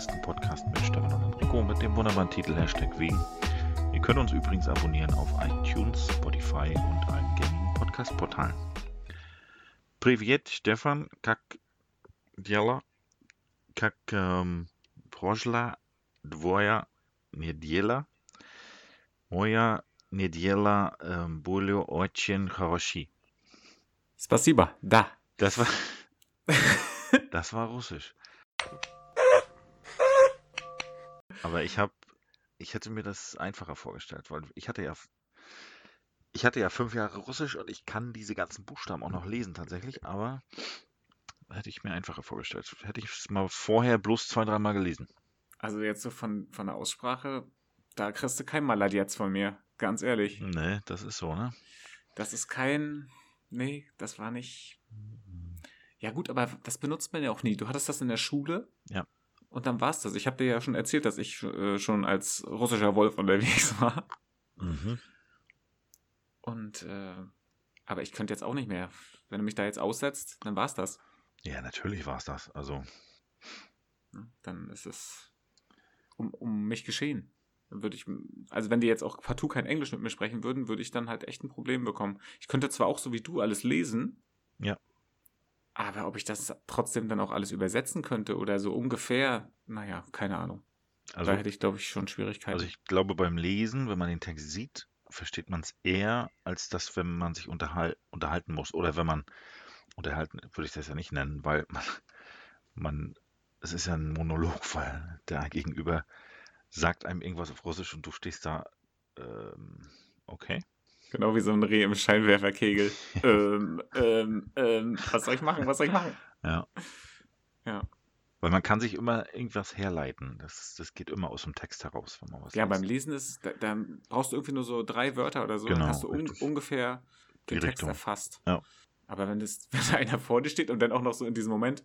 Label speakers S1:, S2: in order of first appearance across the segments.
S1: ersten Podcast mit Stefan und Enrico mit dem wunderbaren Titel Hashtag Wegen. Ihr könnt uns übrigens abonnieren auf iTunes, Spotify und allen gängigen Podcast-Portalen. Privet, Stefan, kak djela, kak um, prošla dvoja недела. Moja недела um, были очень хороши.
S2: Spasiba, da.
S1: Das war, das war Russisch. Aber ich habe, ich hätte mir das einfacher vorgestellt, weil ich hatte ja, ich hatte ja fünf Jahre Russisch und ich kann diese ganzen Buchstaben auch noch lesen tatsächlich, aber hätte ich mir einfacher vorgestellt. Hätte ich es mal vorher bloß zwei, dreimal gelesen.
S2: Also jetzt so von, von der Aussprache, da kriegst du kein Malad jetzt von mir, ganz ehrlich.
S1: Nee, das ist so, ne?
S2: Das ist kein, nee, das war nicht. Ja gut, aber das benutzt man ja auch nie. Du hattest das in der Schule.
S1: Ja.
S2: Und dann war's das. Ich habe dir ja schon erzählt, dass ich äh, schon als russischer Wolf unterwegs war.
S1: Mhm.
S2: Und, äh, aber ich könnte jetzt auch nicht mehr. Wenn du mich da jetzt aussetzt, dann war's das.
S1: Ja, natürlich war es das. Also?
S2: Dann ist es um, um mich geschehen. Dann würde ich, also wenn die jetzt auch partout kein Englisch mit mir sprechen würden, würde ich dann halt echt ein Problem bekommen. Ich könnte zwar auch so wie du alles lesen.
S1: Ja.
S2: Aber ob ich das trotzdem dann auch alles übersetzen könnte oder so ungefähr, naja, keine Ahnung.
S1: also,
S2: da hätte ich, glaube ich, schon Schwierigkeiten.
S1: also ich glaube beim Lesen, wenn man den Text sieht, versteht man es eher, als das, wenn man sich unterhal unterhalten muss. Oder wenn man, unterhalten würde ich das ja nicht nennen, weil man, man es ist ja ein Monolog, weil der Gegenüber sagt einem irgendwas auf Russisch und du stehst da, ähm, okay.
S2: Genau wie so ein Reh im Scheinwerferkegel. ähm, ähm, ähm, was soll ich machen? Was soll ich machen?
S1: Ja.
S2: Ja.
S1: Weil man kann sich immer irgendwas herleiten. Das, das geht immer aus dem Text heraus, wenn man was
S2: Ja,
S1: liest.
S2: beim Lesen ist, da, da brauchst du irgendwie nur so drei Wörter oder so,
S1: Genau,
S2: dann hast du un ungefähr den Text
S1: Richtung.
S2: erfasst.
S1: Ja.
S2: Aber wenn, das, wenn da einer vor dir steht und dann auch noch so in diesem Moment,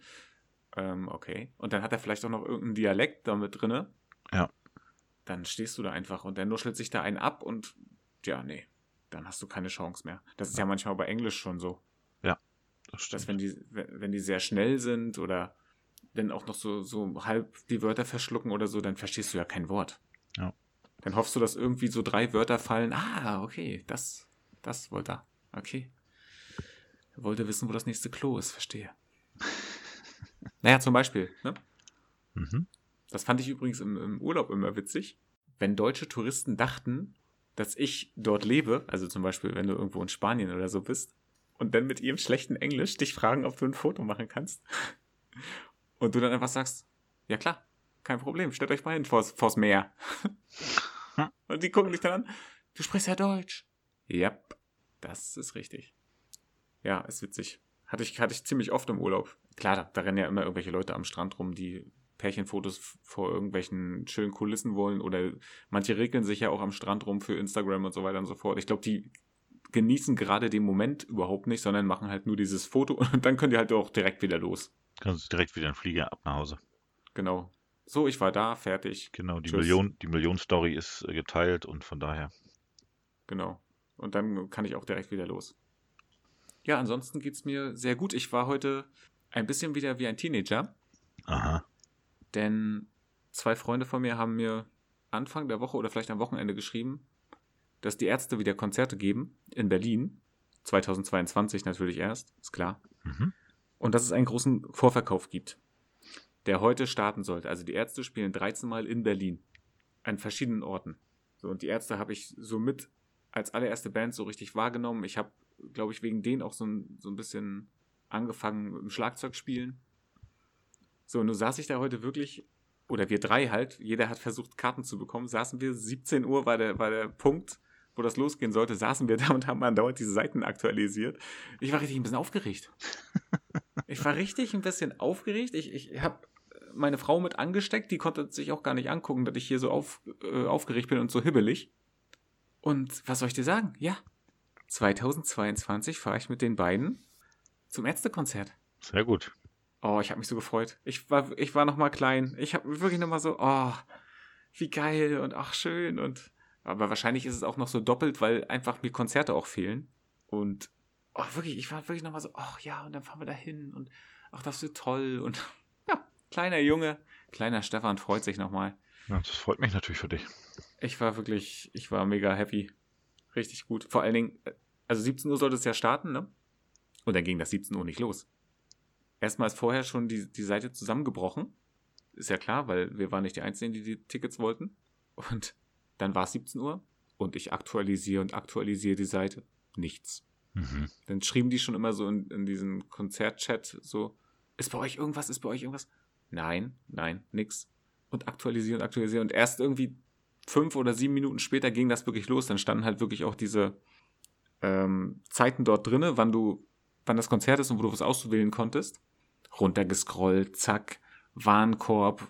S2: ähm, okay, und dann hat er vielleicht auch noch irgendeinen Dialekt damit drinne,
S1: Ja.
S2: dann stehst du da einfach und der nuschelt sich da einen ab und ja, nee, dann hast du keine Chance mehr. Das ist ja manchmal bei Englisch schon so.
S1: Das
S2: dass
S1: stimmt.
S2: wenn die, wenn wenn die sehr schnell sind oder dann auch noch so, so halb die Wörter verschlucken oder so, dann verstehst du ja kein Wort.
S1: Ja.
S2: Dann hoffst du, dass irgendwie so drei Wörter fallen. Ah, okay, das, das wollte er. Okay. Er wollte wissen, wo das nächste Klo ist, verstehe. naja, zum Beispiel, ne?
S1: Mhm.
S2: Das fand ich übrigens im, im Urlaub immer witzig. Wenn deutsche Touristen dachten, dass ich dort lebe, also zum Beispiel, wenn du irgendwo in Spanien oder so bist, und dann mit ihrem schlechten Englisch dich fragen, ob du ein Foto machen kannst. Und du dann einfach sagst, ja klar, kein Problem, stellt euch mal hin vors, vors Meer. und die gucken dich dann an, du sprichst ja Deutsch. Ja, das ist richtig. Ja, ist witzig. Hatte ich, hatte ich ziemlich oft im Urlaub. Klar, da, da rennen ja immer irgendwelche Leute am Strand rum, die Pärchenfotos vor irgendwelchen schönen Kulissen wollen oder manche regeln sich ja auch am Strand rum für Instagram und so weiter und so fort. Ich glaube, die genießen gerade den Moment überhaupt nicht, sondern machen halt nur dieses Foto und dann können die halt auch direkt wieder los.
S1: Kannst direkt wieder einen Flieger ab nach Hause.
S2: Genau. So, ich war da, fertig.
S1: Genau, die
S2: Tschüss.
S1: Million, die Million-Story ist äh, geteilt und von daher.
S2: Genau. Und dann kann ich auch direkt wieder los. Ja, ansonsten geht's mir sehr gut. Ich war heute ein bisschen wieder wie ein Teenager,
S1: Aha.
S2: Denn zwei Freunde von mir haben mir Anfang der Woche oder vielleicht am Wochenende geschrieben, dass die Ärzte wieder Konzerte geben in Berlin. 2022 natürlich erst, ist klar.
S1: Mhm.
S2: Und dass es einen großen Vorverkauf gibt, der heute starten sollte. Also die Ärzte spielen 13 Mal in Berlin. An verschiedenen Orten. So, und die Ärzte habe ich so mit als allererste Band so richtig wahrgenommen. Ich habe, glaube ich, wegen denen auch so ein, so ein bisschen angefangen mit dem Schlagzeug spielen. So, und nun saß ich da heute wirklich, oder wir drei halt, jeder hat versucht, Karten zu bekommen, saßen wir, 17 Uhr war der, war der Punkt, wo das losgehen sollte, saßen wir da und haben andauernd diese Seiten aktualisiert. Ich war richtig ein bisschen aufgeregt. Ich war richtig ein bisschen aufgeregt. Ich, ich habe meine Frau mit angesteckt, die konnte sich auch gar nicht angucken, dass ich hier so auf, äh, aufgeregt bin und so hibbelig. Und was soll ich dir sagen? Ja, 2022 fahre ich mit den beiden zum Ärztekonzert.
S1: Sehr gut.
S2: Oh, ich habe mich so gefreut. Ich war, ich war noch mal klein. Ich habe wirklich noch mal so, oh, wie geil und ach schön und aber wahrscheinlich ist es auch noch so doppelt, weil einfach mir Konzerte auch fehlen und oh, wirklich, ich war wirklich noch mal so, ach ja und dann fahren wir da hin und ach das wird toll und ja, Kleiner Junge, kleiner Stefan freut sich nochmal.
S1: Ja, das freut mich natürlich für dich.
S2: Ich war wirklich, ich war mega happy. Richtig gut. Vor allen Dingen, also 17 Uhr sollte es ja starten, ne? Und dann ging das 17 Uhr nicht los. Erstmal ist vorher schon die, die Seite zusammengebrochen. Ist ja klar, weil wir waren nicht die Einzigen, die die Tickets wollten. Und dann war es 17 Uhr und ich aktualisiere und aktualisiere die Seite. Nichts.
S1: Mhm.
S2: Dann schrieben die schon immer so in, in diesen Konzertchat so, ist bei euch irgendwas, ist bei euch irgendwas? Nein, nein, nix. Und aktualisieren, aktualisieren. Und erst irgendwie fünf oder sieben Minuten später ging das wirklich los. Dann standen halt wirklich auch diese ähm, Zeiten dort drinne, wann du, wann das Konzert ist und wo du was auswählen konntest. Runtergescrollt, zack, Warenkorb,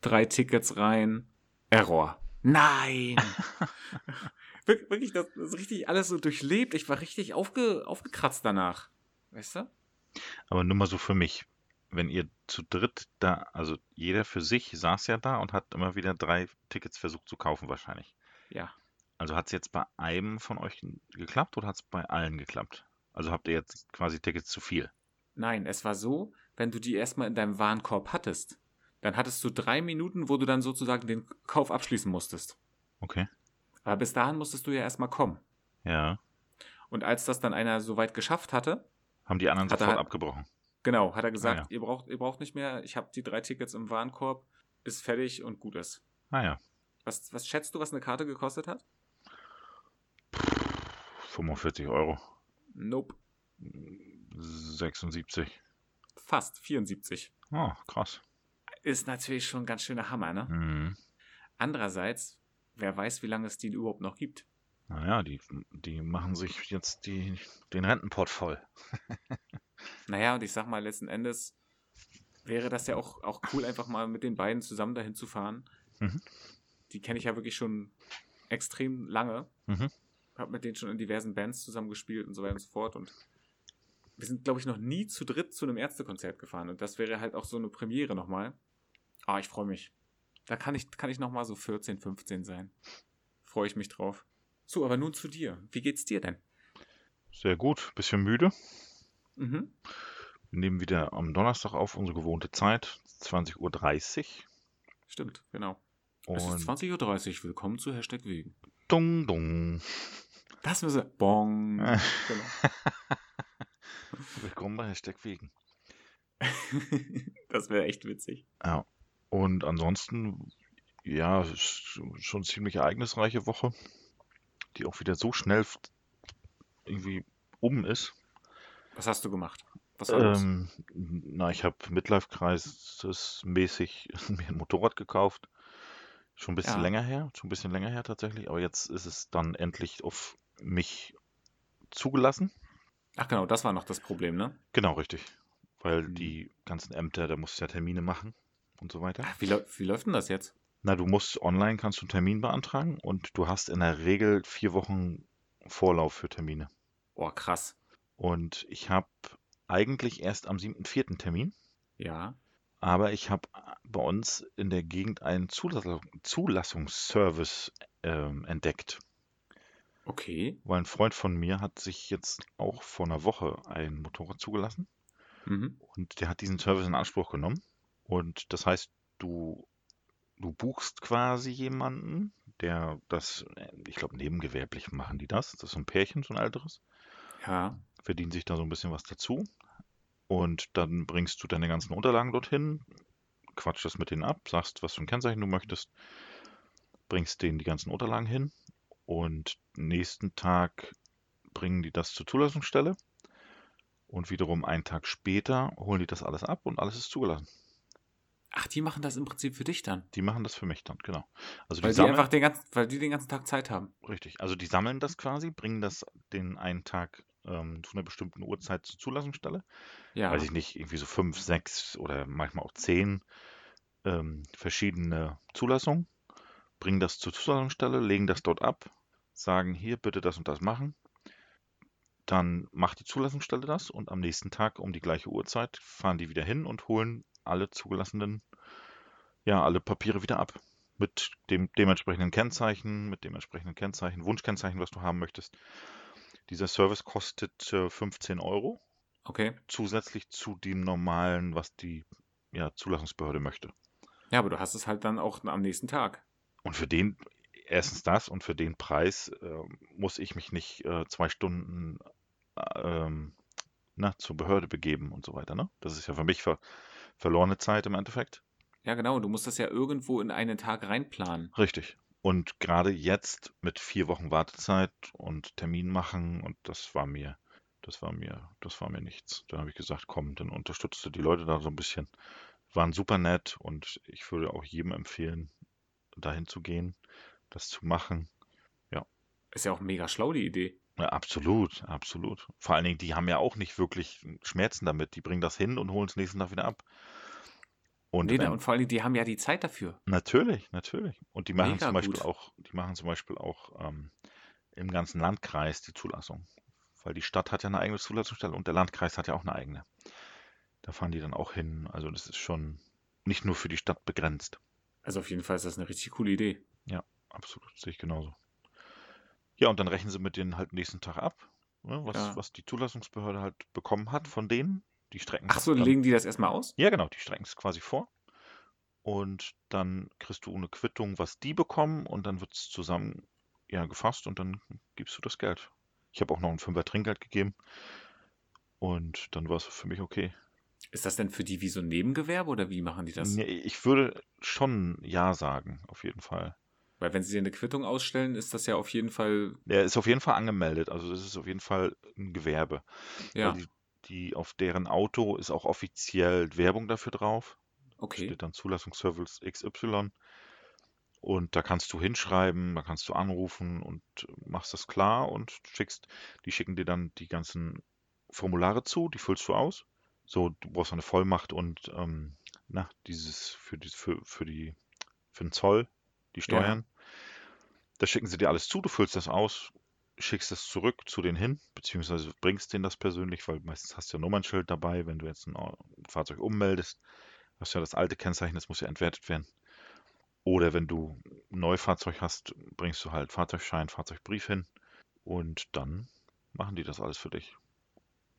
S2: drei Tickets rein, Error. Nein! Wir- wirklich, das ist richtig alles so durchlebt. Ich war richtig aufge, aufgekratzt danach. Weißt du?
S1: Aber nur mal so für mich. Wenn ihr zu dritt da, also jeder für sich saß ja da und hat immer wieder drei Tickets versucht zu kaufen wahrscheinlich.
S2: Ja.
S1: Also hat es jetzt bei einem von euch geklappt oder hat es bei allen geklappt? Also habt ihr jetzt quasi Tickets zu viel?
S2: Nein, es war so, wenn du die erstmal in deinem Warenkorb hattest, dann hattest du drei Minuten, wo du dann sozusagen den Kauf abschließen musstest.
S1: Okay.
S2: Aber bis dahin musstest du ja erstmal kommen.
S1: Ja.
S2: Und als das dann einer so weit geschafft hatte,
S1: Haben die anderen
S2: Hat er
S1: sofort
S2: halt-
S1: abgebrochen.
S2: genau, hat er gesagt,
S1: Ah, ja.
S2: ihr, braucht, ihr braucht nicht mehr, ich habe die drei Tickets im Warenkorb, ist fertig und gut ist.
S1: Ah ja.
S2: Was, was schätzt du, was eine Karte gekostet hat?
S1: 45 Euro.
S2: Nope.
S1: 76.
S2: Fast 74.
S1: Oh, krass.
S2: Ist natürlich schon ein ganz schöner Hammer, ne?
S1: Mhm.
S2: Andererseits, wer weiß, wie lange es die überhaupt noch gibt.
S1: Naja, die, die machen sich jetzt die, den Rentenpott voll.
S2: Naja, und ich sag mal, letzten Endes wäre das ja auch, auch cool, einfach mal mit den beiden zusammen dahin zu fahren.
S1: Mhm.
S2: Die kenne ich ja wirklich schon extrem lange.
S1: Mhm.
S2: Hab mit denen schon in diversen Bands zusammengespielt und so weiter und so fort. Und wir sind, glaube ich, noch nie zu dritt zu einem Ärztekonzert gefahren. Und das wäre halt auch so eine Premiere nochmal. Ah, ich freue mich. Da kann ich, kann ich nochmal so 14, 15 sein. Freue ich mich drauf. So, aber nun zu dir. Wie geht's dir denn?
S1: Sehr gut. Bisschen müde.
S2: Mhm.
S1: Wir nehmen wieder am Donnerstag auf, unsere gewohnte Zeit, 20.30 Uhr.
S2: Stimmt, genau. Es ist
S1: Und
S2: 20.30 Uhr. Willkommen zu Hashtag Wegen.
S1: dung, dung.
S2: Das müssen wir. Bong. genau.
S1: Willkommen bei Hashtag Wegen.
S2: das wäre echt witzig.
S1: Ja. Und ansonsten, ja, schon eine ziemlich ereignisreiche Woche, die auch wieder so schnell irgendwie um ist.
S2: Was hast du gemacht? Was?
S1: Ähm, na, ich habe Midlife-Crisis-mäßig mir ein Motorrad gekauft. Schon ein bisschen
S2: Ja.
S1: länger her, schon ein bisschen länger her tatsächlich, aber jetzt ist es dann endlich auf mich zugelassen.
S2: Ach genau, das war noch das Problem, ne?
S1: Genau, richtig. Weil
S2: Mhm.
S1: die ganzen Ämter, da musst du ja Termine machen und so weiter.
S2: Ach, Wie, wie läuft denn das jetzt?
S1: Na, du musst online kannst du einen Termin beantragen und du hast in der Regel vier Wochen Vorlauf für Termine.
S2: Oh, krass.
S1: Und ich habe eigentlich erst am 7.4. Termin,
S2: Ja.
S1: aber ich habe bei uns in der Gegend einen Zulassung, Zulassungsservice ähm, entdeckt.
S2: Okay.
S1: Weil ein Freund von mir hat sich jetzt auch vor einer Woche ein Motorrad zugelassen
S2: Mhm.
S1: und der hat diesen Service in Anspruch genommen. Und das heißt, du, du buchst quasi jemanden, der das, ich glaube, nebengewerblich machen die das. Das ist so ein Pärchen, so ein älteres.
S2: Ja.
S1: verdienen sich da so ein bisschen was dazu. Und dann bringst du deine ganzen Unterlagen dorthin, quatsch das mit denen ab, sagst, was für ein Kennzeichen du möchtest, bringst denen die ganzen Unterlagen hin und nächsten Tag bringen die das zur Zulassungsstelle und wiederum einen Tag später holen die das alles ab und alles ist zugelassen.
S2: Ach, die machen das im Prinzip für dich dann.
S1: Die machen das für mich dann, genau. Also
S2: Weil
S1: die
S2: die einfach den ganzen, weil die den ganzen Tag Zeit haben.
S1: richtig, also die sammeln das quasi, bringen das den einen Tag ähm, zu einer bestimmten Uhrzeit zur Zulassungsstelle
S2: Ja.
S1: weiß ich nicht, irgendwie so fünf, sechs oder manchmal auch zehn ähm, verschiedene Zulassungen, bringen das zur Zulassungsstelle, legen das dort ab, sagen hier bitte das und das machen. Dann macht die Zulassungsstelle das und am nächsten Tag um die gleiche Uhrzeit fahren die wieder hin und holen alle zugelassenen, ja, alle Papiere wieder ab. Mit dem dementsprechenden Kennzeichen, mit dem entsprechenden Kennzeichen, Wunschkennzeichen, was du haben möchtest. Dieser Service kostet äh, 15 Euro
S2: Okay.
S1: zusätzlich zu dem normalen, was die ja, Zulassungsbehörde möchte.
S2: Ja, aber du hast es halt dann auch am nächsten Tag.
S1: Und für den, erstens das und für den Preis äh, muss ich mich nicht äh, zwei Stunden ähm, na, zur Behörde begeben und so weiter. Ne? Das ist ja für mich ver verlorene Zeit im Endeffekt.
S2: Ja, genau. Du musst das ja irgendwo in einen Tag reinplanen.
S1: Richtig. Und gerade jetzt mit vier Wochen Wartezeit und Termin machen und das war mir, das war mir, das war mir nichts. Da habe ich gesagt, komm, dann unterstützt du die Leute da so ein bisschen. Waren super nett und ich würde auch jedem empfehlen, dahin zu gehen, das zu machen. Ja.
S2: Ist ja auch mega schlau, die Idee.
S1: Ja, absolut, absolut. Vor allen Dingen, die haben ja auch nicht wirklich Schmerzen damit. Die bringen das hin und holen es nächsten Tag wieder ab.
S2: Und, nee, und vor allem, die haben ja die Zeit dafür.
S1: Natürlich, natürlich. Und die machen Mega zum Beispiel gut. auch, die machen zum Beispiel auch ähm, im ganzen Landkreis die Zulassung. Weil die Stadt hat ja eine eigene Zulassungsstelle und der Landkreis hat ja auch eine eigene. Da fahren die dann auch hin. Also das ist schon nicht nur für die Stadt begrenzt.
S2: Also auf jeden Fall ist das eine richtig coole Idee.
S1: Ja, absolut. Sehe ich genauso. Ja, und dann rechnen sie mit denen halt nächsten Tag ab, ne, was, ja. was die Zulassungsbehörde halt bekommen hat von denen. Die strecken
S2: Ach so, dann, legen die das erstmal aus?
S1: Ja, genau, die strecken es quasi vor. Und dann kriegst du eine Quittung, was die bekommen, und dann wird es zusammen ja, gefasst und dann gibst du das Geld. Ich habe auch noch ein Fünfer Trinkgeld gegeben. Und dann war es für mich okay.
S2: Ist das denn für die wie so ein Nebengewerbe oder wie machen die das?
S1: Nee, ich würde schon Ja sagen, auf jeden Fall.
S2: Weil wenn sie dir eine Quittung ausstellen, ist das ja auf jeden Fall.
S1: Der ist auf jeden Fall angemeldet. Also das ist auf jeden Fall ein Gewerbe. Ja. Die, die, auf deren Auto ist auch offiziell Werbung dafür drauf.
S2: Okay.
S1: Steht dann Zulassungsservice XY. Und da kannst du hinschreiben, da kannst du anrufen und machst das klar und schickst, die schicken dir dann die ganzen Formulare zu, die füllst du aus. So, du brauchst eine Vollmacht und ähm, na, dieses für die, für, für die für den Zoll, die Steuern. Ja. Da schicken sie dir alles zu, du füllst das aus, schickst es zurück zu denen hin, beziehungsweise bringst denen das persönlich, weil meistens hast du ja Nummernschild dabei, wenn du jetzt ein Fahrzeug ummeldest. Hast ja das alte Kennzeichen, das muss ja entwertet werden. Oder wenn du ein Neufahrzeug hast, bringst du halt Fahrzeugschein, Fahrzeugbrief hin und dann machen die das alles für dich.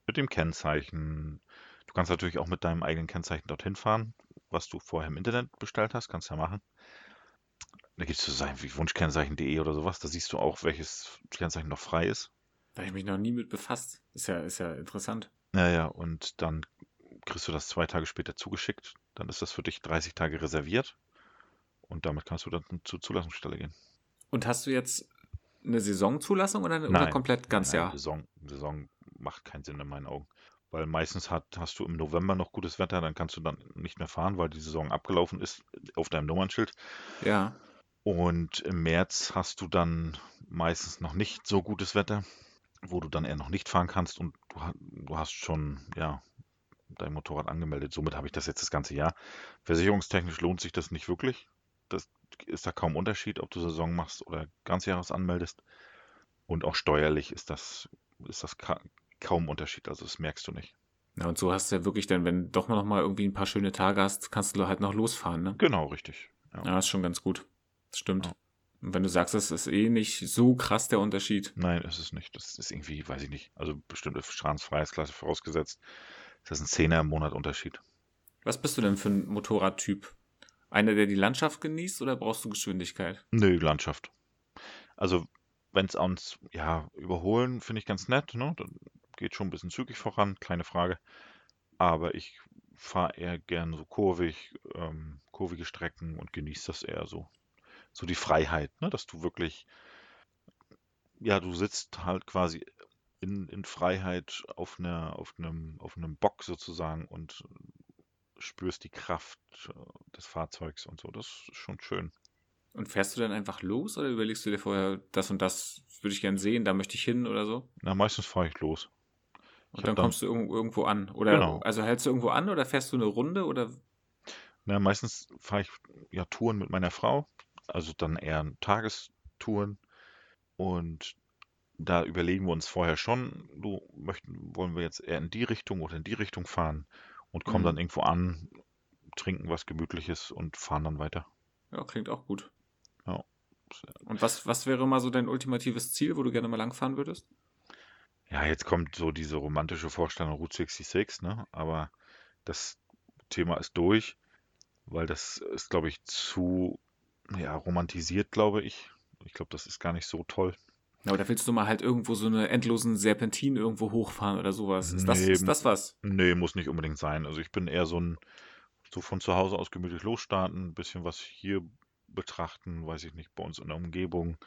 S1: Mit dem Kennzeichen. Du kannst natürlich auch mit deinem eigenen Kennzeichen dorthin fahren, was du vorher im Internet bestellt hast, kannst ja machen. Da gibt es so Sachen wie Wunschkennzeichen.de oder sowas. Da siehst du auch, welches Kennzeichen noch frei ist.
S2: Da habe ich mich noch nie mit befasst. Ist ja, ist ja interessant.
S1: Ja, ja, und dann kriegst du das zwei Tage später zugeschickt. Dann ist das für dich 30 Tage reserviert. Und damit kannst du dann zur Zulassungsstelle gehen.
S2: Und hast du jetzt eine Saisonzulassung oder, oder komplett ganz nein, Jahr?
S1: Saison, Saison macht keinen Sinn in meinen Augen. Weil meistens hat, hast du im November noch gutes Wetter, dann kannst du dann nicht mehr fahren, weil die Saison abgelaufen ist auf deinem Nummernschild.
S2: Ja.
S1: Und im März hast du dann meistens noch nicht so gutes Wetter, wo du dann eher noch nicht fahren kannst und du, hast schon, ja, dein Motorrad angemeldet. Somit habe ich das jetzt das ganze Jahr. Versicherungstechnisch lohnt sich das nicht wirklich. Das ist da kaum Unterschied, ob du Saison machst oder Ganzjahres anmeldest. Und auch steuerlich ist das, ist das kaum Unterschied. Also das merkst du nicht.
S2: Ja, und so hast du ja wirklich dann, wenn du doch noch mal irgendwie ein paar schöne Tage hast, kannst du halt noch losfahren, ne?
S1: Genau, richtig.
S2: Ja, ja ist schon ganz gut. Stimmt. Ja. Und wenn du sagst, das ist eh nicht so krass der Unterschied.
S1: Nein, ist es nicht. Das ist irgendwie, weiß ich nicht. Also bestimmte Straßenfreiheitsklasse vorausgesetzt. Das ist ein Zehner im Monat Unterschied.
S2: Was bist du denn für ein Motorradtyp? Einer, der die Landschaft genießt oder brauchst du Geschwindigkeit?
S1: Nö, Landschaft. Also, wenn es uns, ja, überholen, finde ich ganz nett, ne? Dann geht schon ein bisschen zügig voran, keine Frage. Aber ich fahre eher gern so kurvig, ähm, kurvige Strecken und genieße das eher so so die Freiheit, ne? dass du wirklich, ja, du sitzt halt quasi in, in Freiheit auf, einer, auf, einem, auf einem Bock sozusagen und spürst die Kraft äh, des Fahrzeugs und so. Das ist schon schön.
S2: Und fährst du dann einfach los oder überlegst du dir vorher, das und das würde ich gern sehen, da möchte ich hin oder so?
S1: Na, meistens fahre ich los.
S2: Und ich dann kommst dann, du irgendwo an. Oder genau. also hältst du irgendwo an oder fährst du eine Runde oder?
S1: Na, meistens fahre ich ja Touren mit meiner Frau also dann eher Tagestouren. Und da überlegen wir uns vorher schon, du möchten, wollen wir jetzt eher in die Richtung oder in die Richtung fahren und kommen mhm. dann irgendwo an, trinken was Gemütliches und fahren dann weiter.
S2: Ja, klingt auch gut.
S1: Ja.
S2: Und was, was wäre mal so dein ultimatives Ziel, wo du gerne mal langfahren würdest?
S1: Ja, jetzt kommt so diese romantische Vorstellung Route 66, ne? Aber das Thema ist durch, weil das ist, glaube ich, zu ja, romantisiert, glaube ich. Ich glaube, das ist gar nicht so toll.
S2: Aber da willst du mal halt irgendwo so eine endlosen Serpentin irgendwo hochfahren oder sowas. Ist, das,
S1: Nee,
S2: ist das was?
S1: Nee, muss nicht unbedingt sein. Also ich bin eher so ein, so von zu Hause aus gemütlich losstarten, ein bisschen was hier betrachten, weiß ich nicht, bei uns in der Umgebung.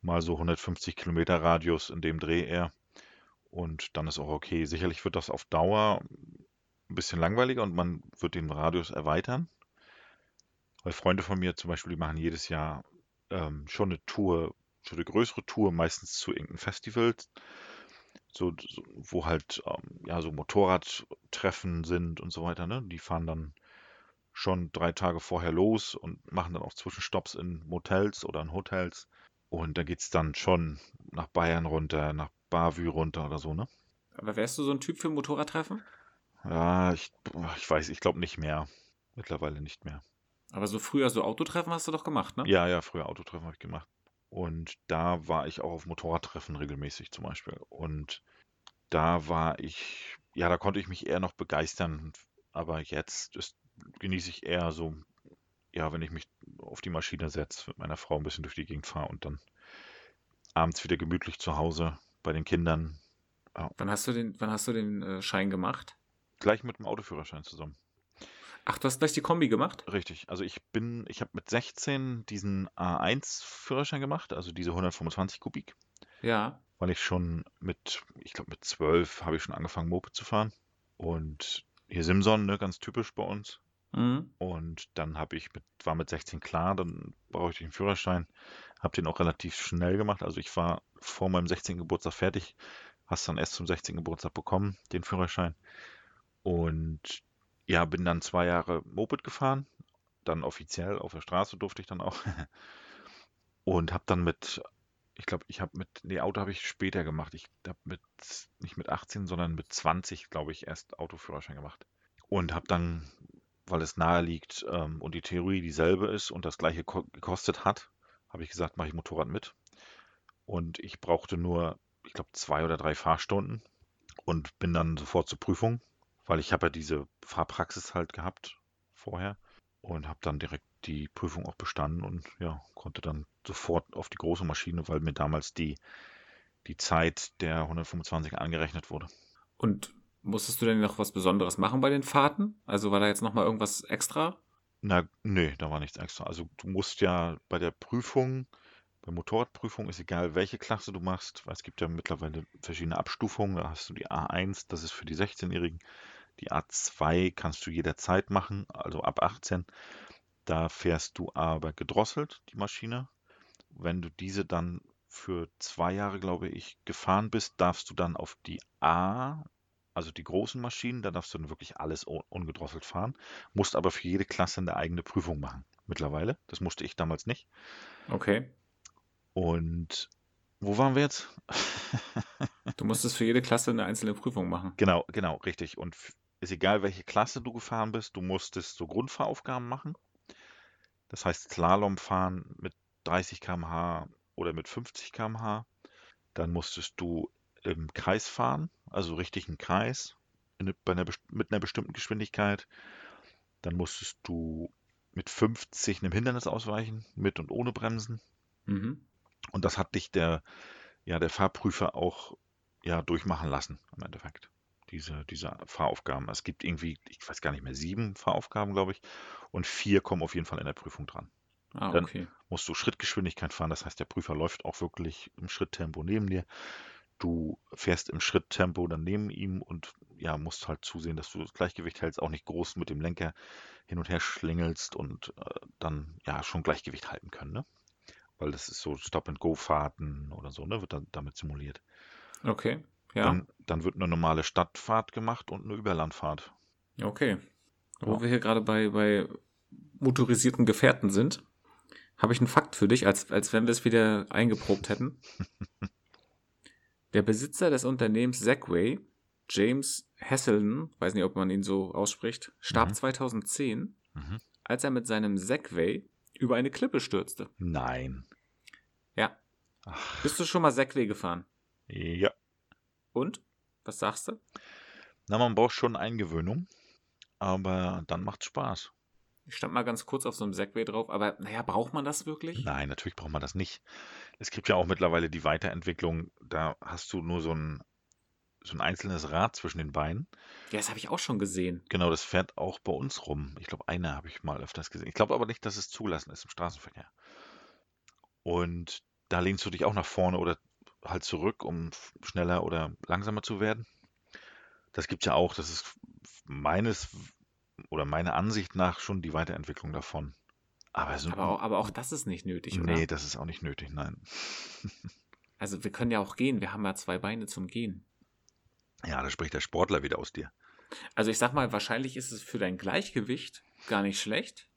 S1: Mal so 150 Kilometer Radius in dem Dreh eher. Und dann ist auch okay. Sicherlich wird das auf Dauer ein bisschen langweiliger und man wird den Radius erweitern. Weil Freunde von mir zum Beispiel, die machen jedes Jahr ähm, schon eine Tour, schon eine größere Tour, meistens zu irgendeinem Festival, so, so, wo halt ähm, ja so Motorradtreffen sind und so weiter. Ne? Die fahren dann schon drei Tage vorher los und machen dann auch Zwischenstopps in Motels oder in Hotels. Und da geht's dann schon nach Bayern runter, nach Bavü runter oder so, ne?
S2: Aber wärst du so ein Typ für Motorradtreffen?
S1: Ja, ich, ich weiß, ich glaube nicht mehr. Mittlerweile nicht mehr.
S2: Aber so früher so Autotreffen hast du doch gemacht, ne?
S1: Ja, ja, früher Autotreffen habe ich gemacht. Und da war ich auch auf Motorradtreffen regelmäßig zum Beispiel. Und da war ich, ja, da konnte ich mich eher noch begeistern. Aber jetzt ist, genieße ich eher so, ja, wenn ich mich auf die Maschine setze, mit meiner Frau ein bisschen durch die Gegend fahre und dann abends wieder gemütlich zu Hause bei den Kindern.
S2: Wann hast du den, wann hast du den äh, Schein gemacht?
S1: Gleich mit dem Autoführerschein zusammen.
S2: Ach, du hast gleich die Kombi gemacht?
S1: Richtig. Also ich bin, ich habe mit 16 diesen A1-Führerschein gemacht, also diese 125 Kubik,
S2: Ja.
S1: weil ich schon mit, ich glaube mit 12 habe ich schon angefangen, Moped zu fahren. Und hier Simson, ne, ganz typisch bei uns.
S2: Mhm.
S1: Und dann habe ich mit, war mit 16 klar, dann brauche ich den Führerschein. Habe den auch relativ schnell gemacht. Also ich war vor meinem 16. Geburtstag fertig, hast dann erst zum 16. Geburtstag bekommen, den Führerschein. Und ja, bin dann zwei Jahre Moped gefahren. Dann offiziell auf der Straße durfte ich dann auch. Und habe dann mit, ich glaube, ich habe mit, nee, Auto habe ich später gemacht. Ich habe mit, nicht mit 18, sondern mit 20, glaube ich, erst Autoführerschein gemacht. Und habe dann, weil es nahe liegt ähm, und die Theorie dieselbe ist und das gleiche ko gekostet hat, habe ich gesagt, mache ich Motorrad mit. Und ich brauchte nur, ich glaube, zwei oder drei Fahrstunden und bin dann sofort zur Prüfung, weil ich habe ja diese Fahrpraxis halt gehabt vorher und habe dann direkt die Prüfung auch bestanden und ja, konnte dann sofort auf die große Maschine, weil mir damals die, die Zeit der 125 angerechnet wurde.
S2: Und musstest du denn noch was Besonderes machen bei den Fahrten? Also war da jetzt nochmal irgendwas extra?
S1: Na, nee, da war nichts extra. Also du musst ja bei der Prüfung, bei Motorradprüfung ist egal, welche Klasse du machst, weil es gibt ja mittlerweile verschiedene Abstufungen. Da hast du die A1, das ist für die 16-Jährigen. Die A2 kannst du jederzeit machen, also ab 18. Da fährst du aber gedrosselt, die Maschine. Wenn du diese dann für zwei Jahre, glaube ich, gefahren bist, darfst du dann auf die A, also die großen Maschinen, da darfst du dann wirklich alles un ungedrosselt fahren, musst aber für jede Klasse eine eigene Prüfung machen. Mittlerweile. Das musste ich damals nicht.
S2: Okay.
S1: Und wo waren wir jetzt?
S2: Du musstest für jede Klasse eine einzelne Prüfung machen.
S1: Genau, genau, richtig. Und ist egal, welche Klasse du gefahren bist, du musstest so Grundfahraufgaben machen. Das heißt Slalom fahren mit 30 km/h oder mit 50 km/h. Dann musstest du im Kreis fahren, also richtig einen Kreis in, einer, mit einer bestimmten Geschwindigkeit. Dann musstest du mit 50 einem Hindernis ausweichen, mit und ohne Bremsen.
S2: Mhm.
S1: Und das hat dich der, ja, der Fahrprüfer auch ja, durchmachen lassen im Endeffekt. Diese, diese Fahraufgaben. Es gibt irgendwie, ich weiß gar nicht mehr, sieben Fahraufgaben, glaube ich. Und vier kommen auf jeden Fall in der Prüfung dran.
S2: Ah,
S1: Dann
S2: okay.
S1: musst du Schrittgeschwindigkeit fahren. Das heißt, der Prüfer läuft auch wirklich im Schritttempo neben dir. Du fährst im Schritttempo dann neben ihm und ja, musst halt zusehen, dass du das Gleichgewicht hältst, auch nicht groß mit dem Lenker hin und her schlängelst und äh, dann ja schon Gleichgewicht halten können, ne? Weil das ist so Stop-and-Go-Fahrten oder so, ne? Wird dann damit simuliert.
S2: Okay. Ja.
S1: Dann, dann wird eine normale Stadtfahrt gemacht und eine Überlandfahrt.
S2: Okay. Wo
S1: Ja.
S2: wir hier gerade bei, bei motorisierten Gefährten sind, habe ich einen Fakt für dich, als, als wenn wir es wieder eingeprobt hätten. Der Besitzer des Unternehmens Segway, James Hasselden, weiß nicht, ob man ihn so ausspricht, starb
S1: Mhm.
S2: 2010,
S1: Mhm.
S2: als er mit seinem Segway über eine Klippe stürzte.
S1: Nein.
S2: Ja.
S1: Ach,
S2: Bist du schon mal Segway gefahren?
S1: ja.
S2: Und? Was sagst du?
S1: Na, man braucht schon Eingewöhnung. aber dann macht's Spaß.
S2: Ich stand mal ganz kurz auf so einem Segway drauf, aber naja, braucht man das wirklich?
S1: Nein, natürlich braucht man das nicht. Es gibt ja auch mittlerweile die Weiterentwicklung, da hast du nur so ein, so ein einzelnes Rad zwischen den Beinen.
S2: Ja, das habe ich auch schon gesehen.
S1: Genau, das fährt auch bei uns rum. Ich glaube, einer habe ich mal öfters gesehen. Ich glaube aber nicht, dass es zugelassen ist im Straßenverkehr. Und da lehnst du dich auch nach vorne oder halt zurück, um schneller oder langsamer zu werden. Das gibt ja auch, das ist meines oder meiner Ansicht nach schon die Weiterentwicklung davon. Aber so,
S2: Aber auch, aber auch das ist nicht nötig, oder?
S1: nee, das ist auch nicht nötig, nein.
S2: Also wir können ja auch gehen, wir haben ja zwei Beine zum Gehen.
S1: Ja, da spricht der Sportler wieder aus dir.
S2: Also ich sag mal, wahrscheinlich ist es für dein Gleichgewicht gar nicht schlecht,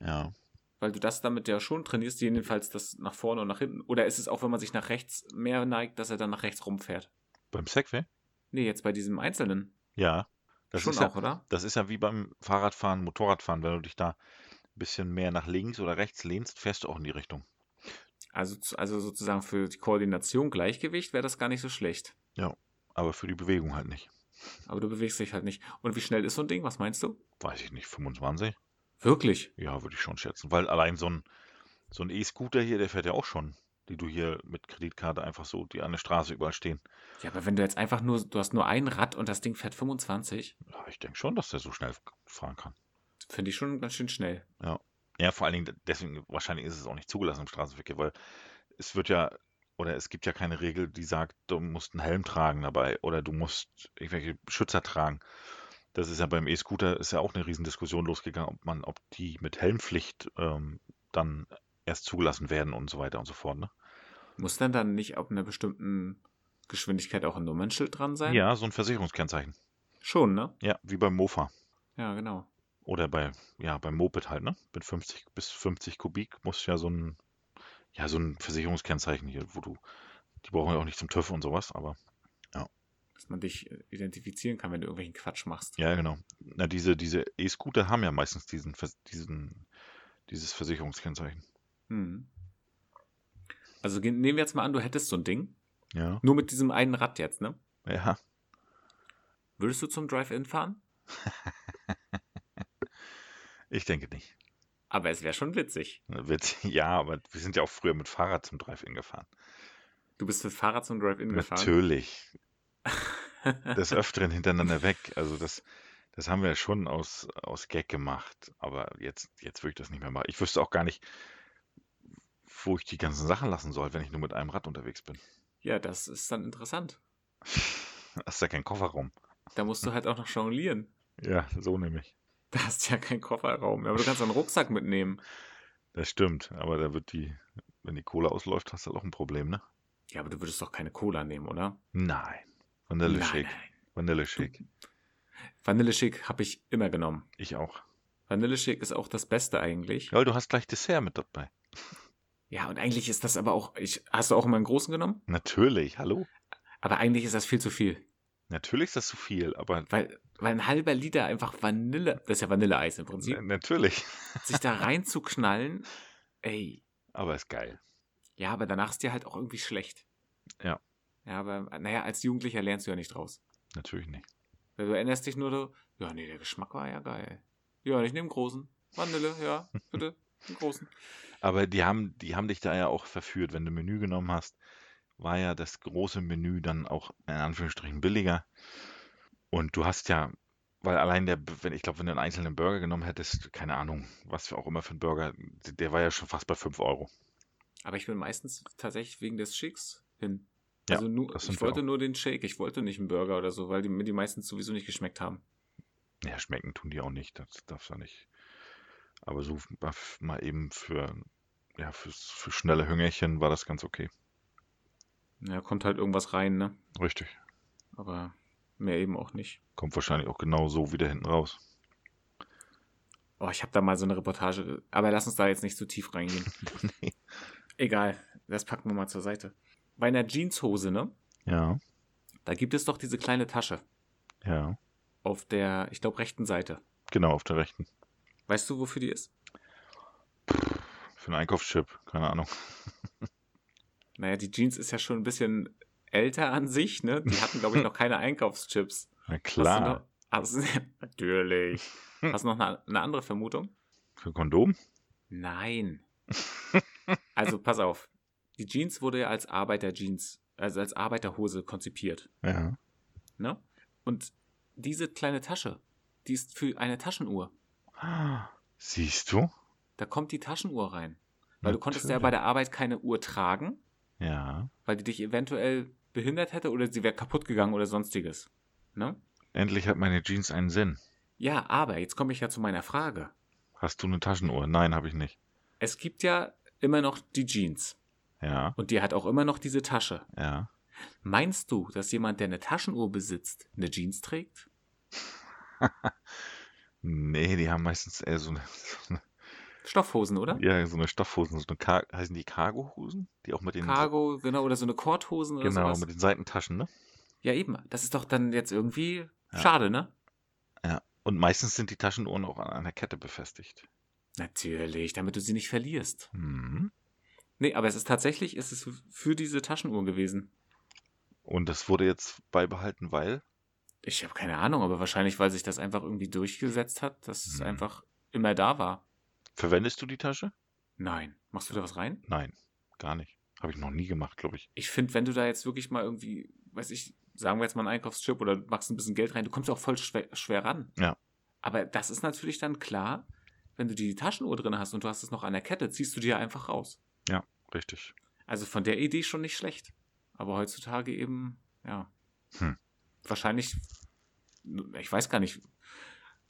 S1: Ja.
S2: Weil du das damit ja schon trainierst, jedenfalls das nach vorne und nach hinten. Oder ist es auch, wenn man sich nach rechts mehr neigt, dass er dann nach rechts rumfährt?
S1: Beim Segway?
S2: Nee, jetzt bei diesem Einzelnen.
S1: Ja. Das
S2: schon
S1: ist ja,
S2: auch, oder?
S1: Das ist ja wie beim Fahrradfahren, Motorradfahren. Wenn du dich da ein bisschen mehr nach links oder rechts lehnst, fährst du auch in die Richtung.
S2: Also, also sozusagen für die Koordination, Gleichgewicht wäre das gar nicht so schlecht.
S1: Aber für die Bewegung halt nicht.
S2: Aber du bewegst dich halt nicht. Und wie schnell ist so ein Ding? Was meinst du?
S1: Weiß ich nicht, 25?
S2: Wirklich?
S1: Ja, würde ich schon schätzen. Weil allein so ein so ein E-Scooter hier, der fährt ja auch schon. Die du hier mit Kreditkarte einfach so, die an der Straße überall stehen.
S2: Ja, aber wenn du jetzt einfach nur, du hast nur ein Rad und das Ding fährt 25,
S1: Ja, ich denke schon, dass der so schnell fahren kann.
S2: finde ich schon ganz schön schnell.
S1: Ja, vor allen Dingen, deswegen, wahrscheinlich ist es auch nicht zugelassen im Straßenverkehr, weil es wird ja, oder es gibt ja keine Regel, die sagt, du musst einen Helm tragen dabei oder du musst irgendwelche Schützer tragen. Das ist ja beim E-Scooter, ist ja auch eine Riesendiskussion losgegangen, ob man, ob die mit Helmpflicht ähm, dann erst zugelassen werden und so weiter und so fort. Ne?
S2: Muss dann dann nicht ab einer bestimmten Geschwindigkeit auch ein Nummernschild dran sein?
S1: Ja, so ein Versicherungskennzeichen.
S2: Schon, ne?
S1: Ja, wie beim Mofa.
S2: Ja, genau.
S1: Oder bei, ja, beim Moped halt, ne? Mit 50 bis 50 Kubik muss ja so ein, ja, so ein Versicherungskennzeichen hier, wo du, die brauchen ja auch nicht zum TÜV und sowas, aber
S2: Dass man dich äh, identifizieren kann, wenn du irgendwelchen Quatsch machst.
S1: ja, genau. Na, diese, diese E-Scooter haben ja meistens diesen, diesen, dieses Versicherungskennzeichen.
S2: Hm. Also nehmen wir jetzt mal an, du hättest so ein Ding.
S1: Ja.
S2: Nur mit diesem einen Rad jetzt, ne?
S1: Ja.
S2: Würdest du zum Drive-In fahren?
S1: Ich denke nicht.
S2: Aber es wäre schon witzig.
S1: Wird, ja, aber wir sind ja auch früher mit Fahrrad zum Drive-In gefahren.
S2: Du bist mit Fahrrad zum Drive-In gefahren.
S1: Natürlich. Des Öfteren hintereinander weg. Also das, das haben wir schon aus, aus Gag gemacht. Aber jetzt, jetzt würde ich das nicht mehr machen. Ich wüsste auch gar nicht, wo ich die ganzen Sachen lassen soll, wenn ich nur mit einem Rad unterwegs bin.
S2: Ja, das ist dann interessant.
S1: Hast ja keinen Kofferraum.
S2: Da musst du halt auch noch jonglieren.
S1: Ja, so nämlich.
S2: Da hast ja keinen Kofferraum. Aber du kannst einen Rucksack mitnehmen.
S1: Das stimmt. Aber da wird die, wenn die Kohle ausläuft, hast du auch ein Problem, ne?
S2: Ja, aber du würdest doch keine Cola nehmen, oder?
S1: Nein. Vanilleshake.
S2: nein.
S1: Vanilleshake.
S2: Vanilleshake habe ich immer genommen.
S1: Ich auch.
S2: Vanilleshake ist auch das Beste eigentlich.
S1: Ja, du hast gleich Dessert mit dabei.
S2: Ja, und eigentlich ist das aber auch. Ich, hast du auch immer einen großen genommen?
S1: Natürlich, hallo?
S2: Aber eigentlich ist das viel zu viel.
S1: Natürlich ist das zu viel, aber
S2: Weil, weil ein halber Liter einfach Vanille, das ist ja Vanilleeis im Prinzip,
S1: n- natürlich.
S2: sich da reinzuknallen, ey.
S1: Aber ist geil.
S2: Ja, aber danach ist dir halt auch irgendwie schlecht.
S1: Ja.
S2: Ja, aber naja, als Jugendlicher lernst du ja nicht draus.
S1: Natürlich nicht.
S2: Weil Du erinnerst dich nur so, ja, nee, der Geschmack war ja geil. Ja, ich nehme großen. Vanille, ja, bitte, einen großen.
S1: Aber die haben, die haben dich da ja auch verführt. Wenn du Menü genommen hast, war ja das große Menü dann auch in Anführungsstrichen billiger. Und du hast ja, weil allein der, wenn ich glaube, wenn du einen einzelnen Burger genommen hättest, keine Ahnung, was für auch immer für ein Burger, der war ja schon fast bei 5 Euro.
S2: Aber ich bin meistens tatsächlich wegen des Shakes hin.
S1: Ja,
S2: also nur, ich wollte nur den Shake, ich wollte nicht einen Burger oder so, weil die, mir die meistens sowieso nicht geschmeckt haben.
S1: Ja, schmecken tun die auch nicht, das darfst du ja nicht. Aber so mal eben für, ja, fürs, für schnelle Hüngerchen war das ganz okay.
S2: Ja, kommt halt irgendwas rein, ne?
S1: Richtig.
S2: Aber mehr eben auch nicht.
S1: Kommt wahrscheinlich auch genau so wieder hinten raus.
S2: Oh, ich habe da mal so eine Reportage, aber lass uns da jetzt nicht zu tief reingehen.
S1: Nee.
S2: Egal, das packen wir mal zur Seite. Bei einer Jeanshose, ne?
S1: Ja,
S2: Da gibt es doch diese kleine Tasche
S1: ja.
S2: auf der, ich glaube, rechten Seite.
S1: Genau, auf der rechten.
S2: Weißt du, wofür die ist?
S1: Für einen Einkaufschip, keine Ahnung.
S2: Naja, die Jeans ist ja schon ein bisschen älter an sich, ne? Die hatten, glaube ich, noch keine Einkaufschips.
S1: Na
S2: Hast du
S1: klar.
S2: noch, Also, natürlich. Hast du noch eine, eine andere Vermutung?
S1: Für Kondom?
S2: Nein. Also, pass auf. Die Jeans wurde ja als Arbeiterjeans, also als Arbeiterhose konzipiert.
S1: Ja.
S2: Ne? Und diese kleine Tasche, die ist für eine Taschenuhr.
S1: Siehst du?
S2: Da kommt die Taschenuhr rein. Weil du konntest ja
S1: Natürlich.
S2: bei der Arbeit keine Uhr tragen,
S1: Ja.
S2: weil die dich eventuell behindert hätte oder sie wäre kaputt gegangen oder sonstiges. Ne?
S1: Endlich hat meine Jeans einen Sinn.
S2: Ja, aber jetzt komme ich ja zu meiner Frage.
S1: Hast du eine Taschenuhr? Nein, habe ich nicht.
S2: Es gibt ja immer noch die Jeans
S1: Ja,
S2: und die hat auch immer noch diese Tasche.
S1: ja.
S2: Meinst du, dass jemand, der eine Taschenuhr besitzt, eine Jeans trägt?
S1: Nee, die haben meistens eher so eine, so eine
S2: Stoffhosen, oder?
S1: ja, so eine Stoffhosen, so eine Car heißen die Cargohosen? Die auch mit den
S2: Cargo, genau, oder so eine Korthosen oder
S1: genau,
S2: sowas.
S1: mit den Seitentaschen, ne?
S2: Ja, eben. Das ist doch dann jetzt irgendwie
S1: Ja.
S2: schade, ne?
S1: Ja. Und meistens sind die Taschenuhren auch an einer Kette befestigt.
S2: Natürlich, damit du sie nicht verlierst.
S1: Mhm.
S2: Nee, aber es ist tatsächlich, es ist für diese Taschenuhr gewesen.
S1: Und das wurde jetzt beibehalten, weil
S2: Ich habe keine Ahnung, aber wahrscheinlich, weil sich das einfach irgendwie durchgesetzt hat, dass es
S1: Hm.
S2: einfach immer da war.
S1: verwendest du die Tasche?
S2: Nein. Machst du da was rein?
S1: Nein, gar nicht. Habe ich noch nie gemacht, glaube ich.
S2: Ich finde, wenn du da jetzt wirklich mal irgendwie, weiß ich, sagen wir jetzt mal einen Einkaufschip oder machst ein bisschen Geld rein, du kommst auch voll schwer, schwer ran.
S1: Ja.
S2: Aber das ist natürlich dann klar, wenn du die Taschenuhr drin hast und du hast es noch an der Kette, ziehst du die ja einfach raus.
S1: Richtig.
S2: Also von der Idee schon nicht schlecht. Aber heutzutage eben, ja.
S1: Hm.
S2: Wahrscheinlich, ich weiß gar nicht.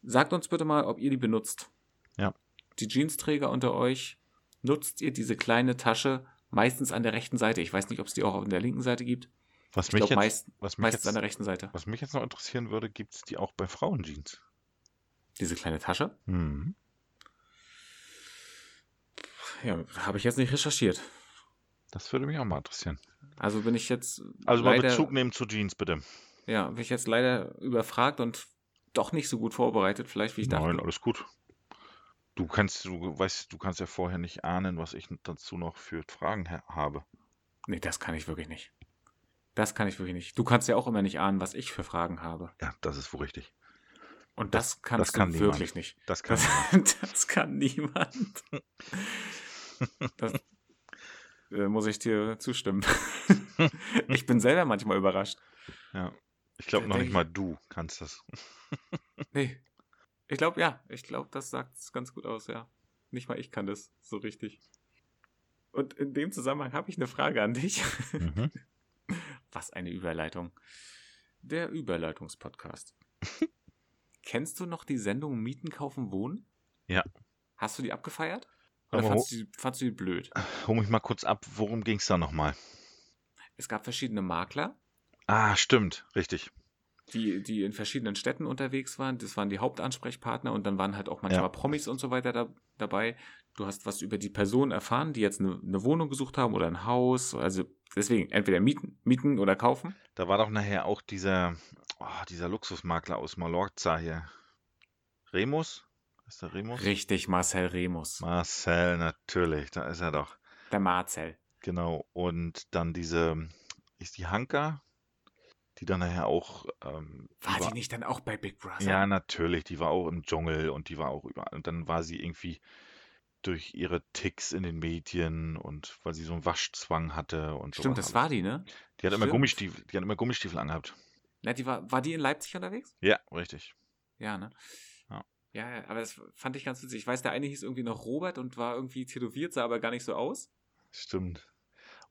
S2: Sagt uns bitte mal, ob ihr die benutzt.
S1: Ja.
S2: Die Jeansträger unter euch, nutzt ihr diese kleine Tasche meistens an der rechten Seite? Ich weiß nicht, ob es die auch auf der linken Seite gibt.
S1: Was
S2: Ich
S1: mich,
S2: glaube
S1: jetzt,
S2: meist,
S1: was, mich
S2: meistens
S1: jetzt,
S2: an der rechten Seite.
S1: was mich jetzt noch interessieren würde, gibt es die auch bei Frauenjeans?
S2: Diese kleine Tasche?
S1: Mhm.
S2: Ja, habe ich jetzt nicht recherchiert.
S1: Das würde mich auch mal interessieren.
S2: Also bin ich jetzt
S1: Also mal
S2: leider,
S1: Bezug nehmen zu Jeans, bitte.
S2: ja, bin ich jetzt leider überfragt und doch nicht so gut vorbereitet, vielleicht wie ich dachte.
S1: Nein, alles gut. Du kannst, du weißt, du kannst ja vorher nicht ahnen, was ich dazu noch für Fragen ha- habe.
S2: Nee, das kann ich wirklich nicht. Das kann ich wirklich nicht. Du kannst ja auch immer nicht ahnen, was ich für Fragen habe.
S1: Ja, das ist wohl richtig.
S2: Und das, kannst
S1: das kann
S2: du
S1: niemand.
S2: wirklich nicht.
S1: Das kann
S2: Das, das kann niemand. Das äh, muss ich dir zustimmen. ich bin selber manchmal überrascht.
S1: Ja. Ich glaube noch nicht
S2: ich-
S1: mal du kannst das.
S2: Nee. Ich glaube, ja. Ich glaube, das sagt es ganz gut aus, ja. Nicht mal ich kann das so richtig. Und in dem Zusammenhang habe ich eine Frage an dich.
S1: Mhm.
S2: Was eine Überleitung. Der Überleitungspodcast. Kennst du noch die Sendung Mieten, Kaufen, Wohnen?
S1: Ja.
S2: Hast du die abgefeiert? Oder fandst du, die, fandst du die blöd?
S1: Hol mich mal kurz ab, worum ging es da nochmal?
S2: Es gab verschiedene Makler,
S1: Ah, stimmt, richtig.
S2: die, die in verschiedenen Städten unterwegs waren. Das waren die Hauptansprechpartner und dann waren halt auch manchmal
S1: Ja.
S2: Promis und so weiter da, dabei. Du hast was über die Person erfahren, die jetzt eine, eine Wohnung gesucht haben oder ein Haus. Also deswegen entweder mieten, mieten oder kaufen.
S1: Da war doch nachher auch dieser, oh, dieser Luxusmakler aus Mallorca hier. Remus? Ist der Remus?
S2: Richtig, Marcel Remus.
S1: Marcel, natürlich, da ist er doch.
S2: Der Marcel.
S1: Genau. Und dann diese, ist die Hanka, die dann nachher auch. Ähm, die
S2: War die nicht dann auch bei Big Brother?
S1: Ja, natürlich, die war auch im Dschungel und die war auch überall. Und dann war sie irgendwie durch ihre Ticks in den Medien und weil sie so einen Waschzwang hatte und
S2: Stimmt,
S1: sowas
S2: das war die, ne?
S1: Die hat immer. Gummistiefel, die hat immer Gummistiefel angehabt.
S2: Na, die war, war die in Leipzig unterwegs?
S1: Ja, richtig.
S2: Ja, ne?
S1: Ja.
S2: Aber das fand ich ganz witzig. Ich weiß, der eine hieß irgendwie noch Robert und war irgendwie tätowiert, sah aber gar nicht so aus.
S1: Stimmt.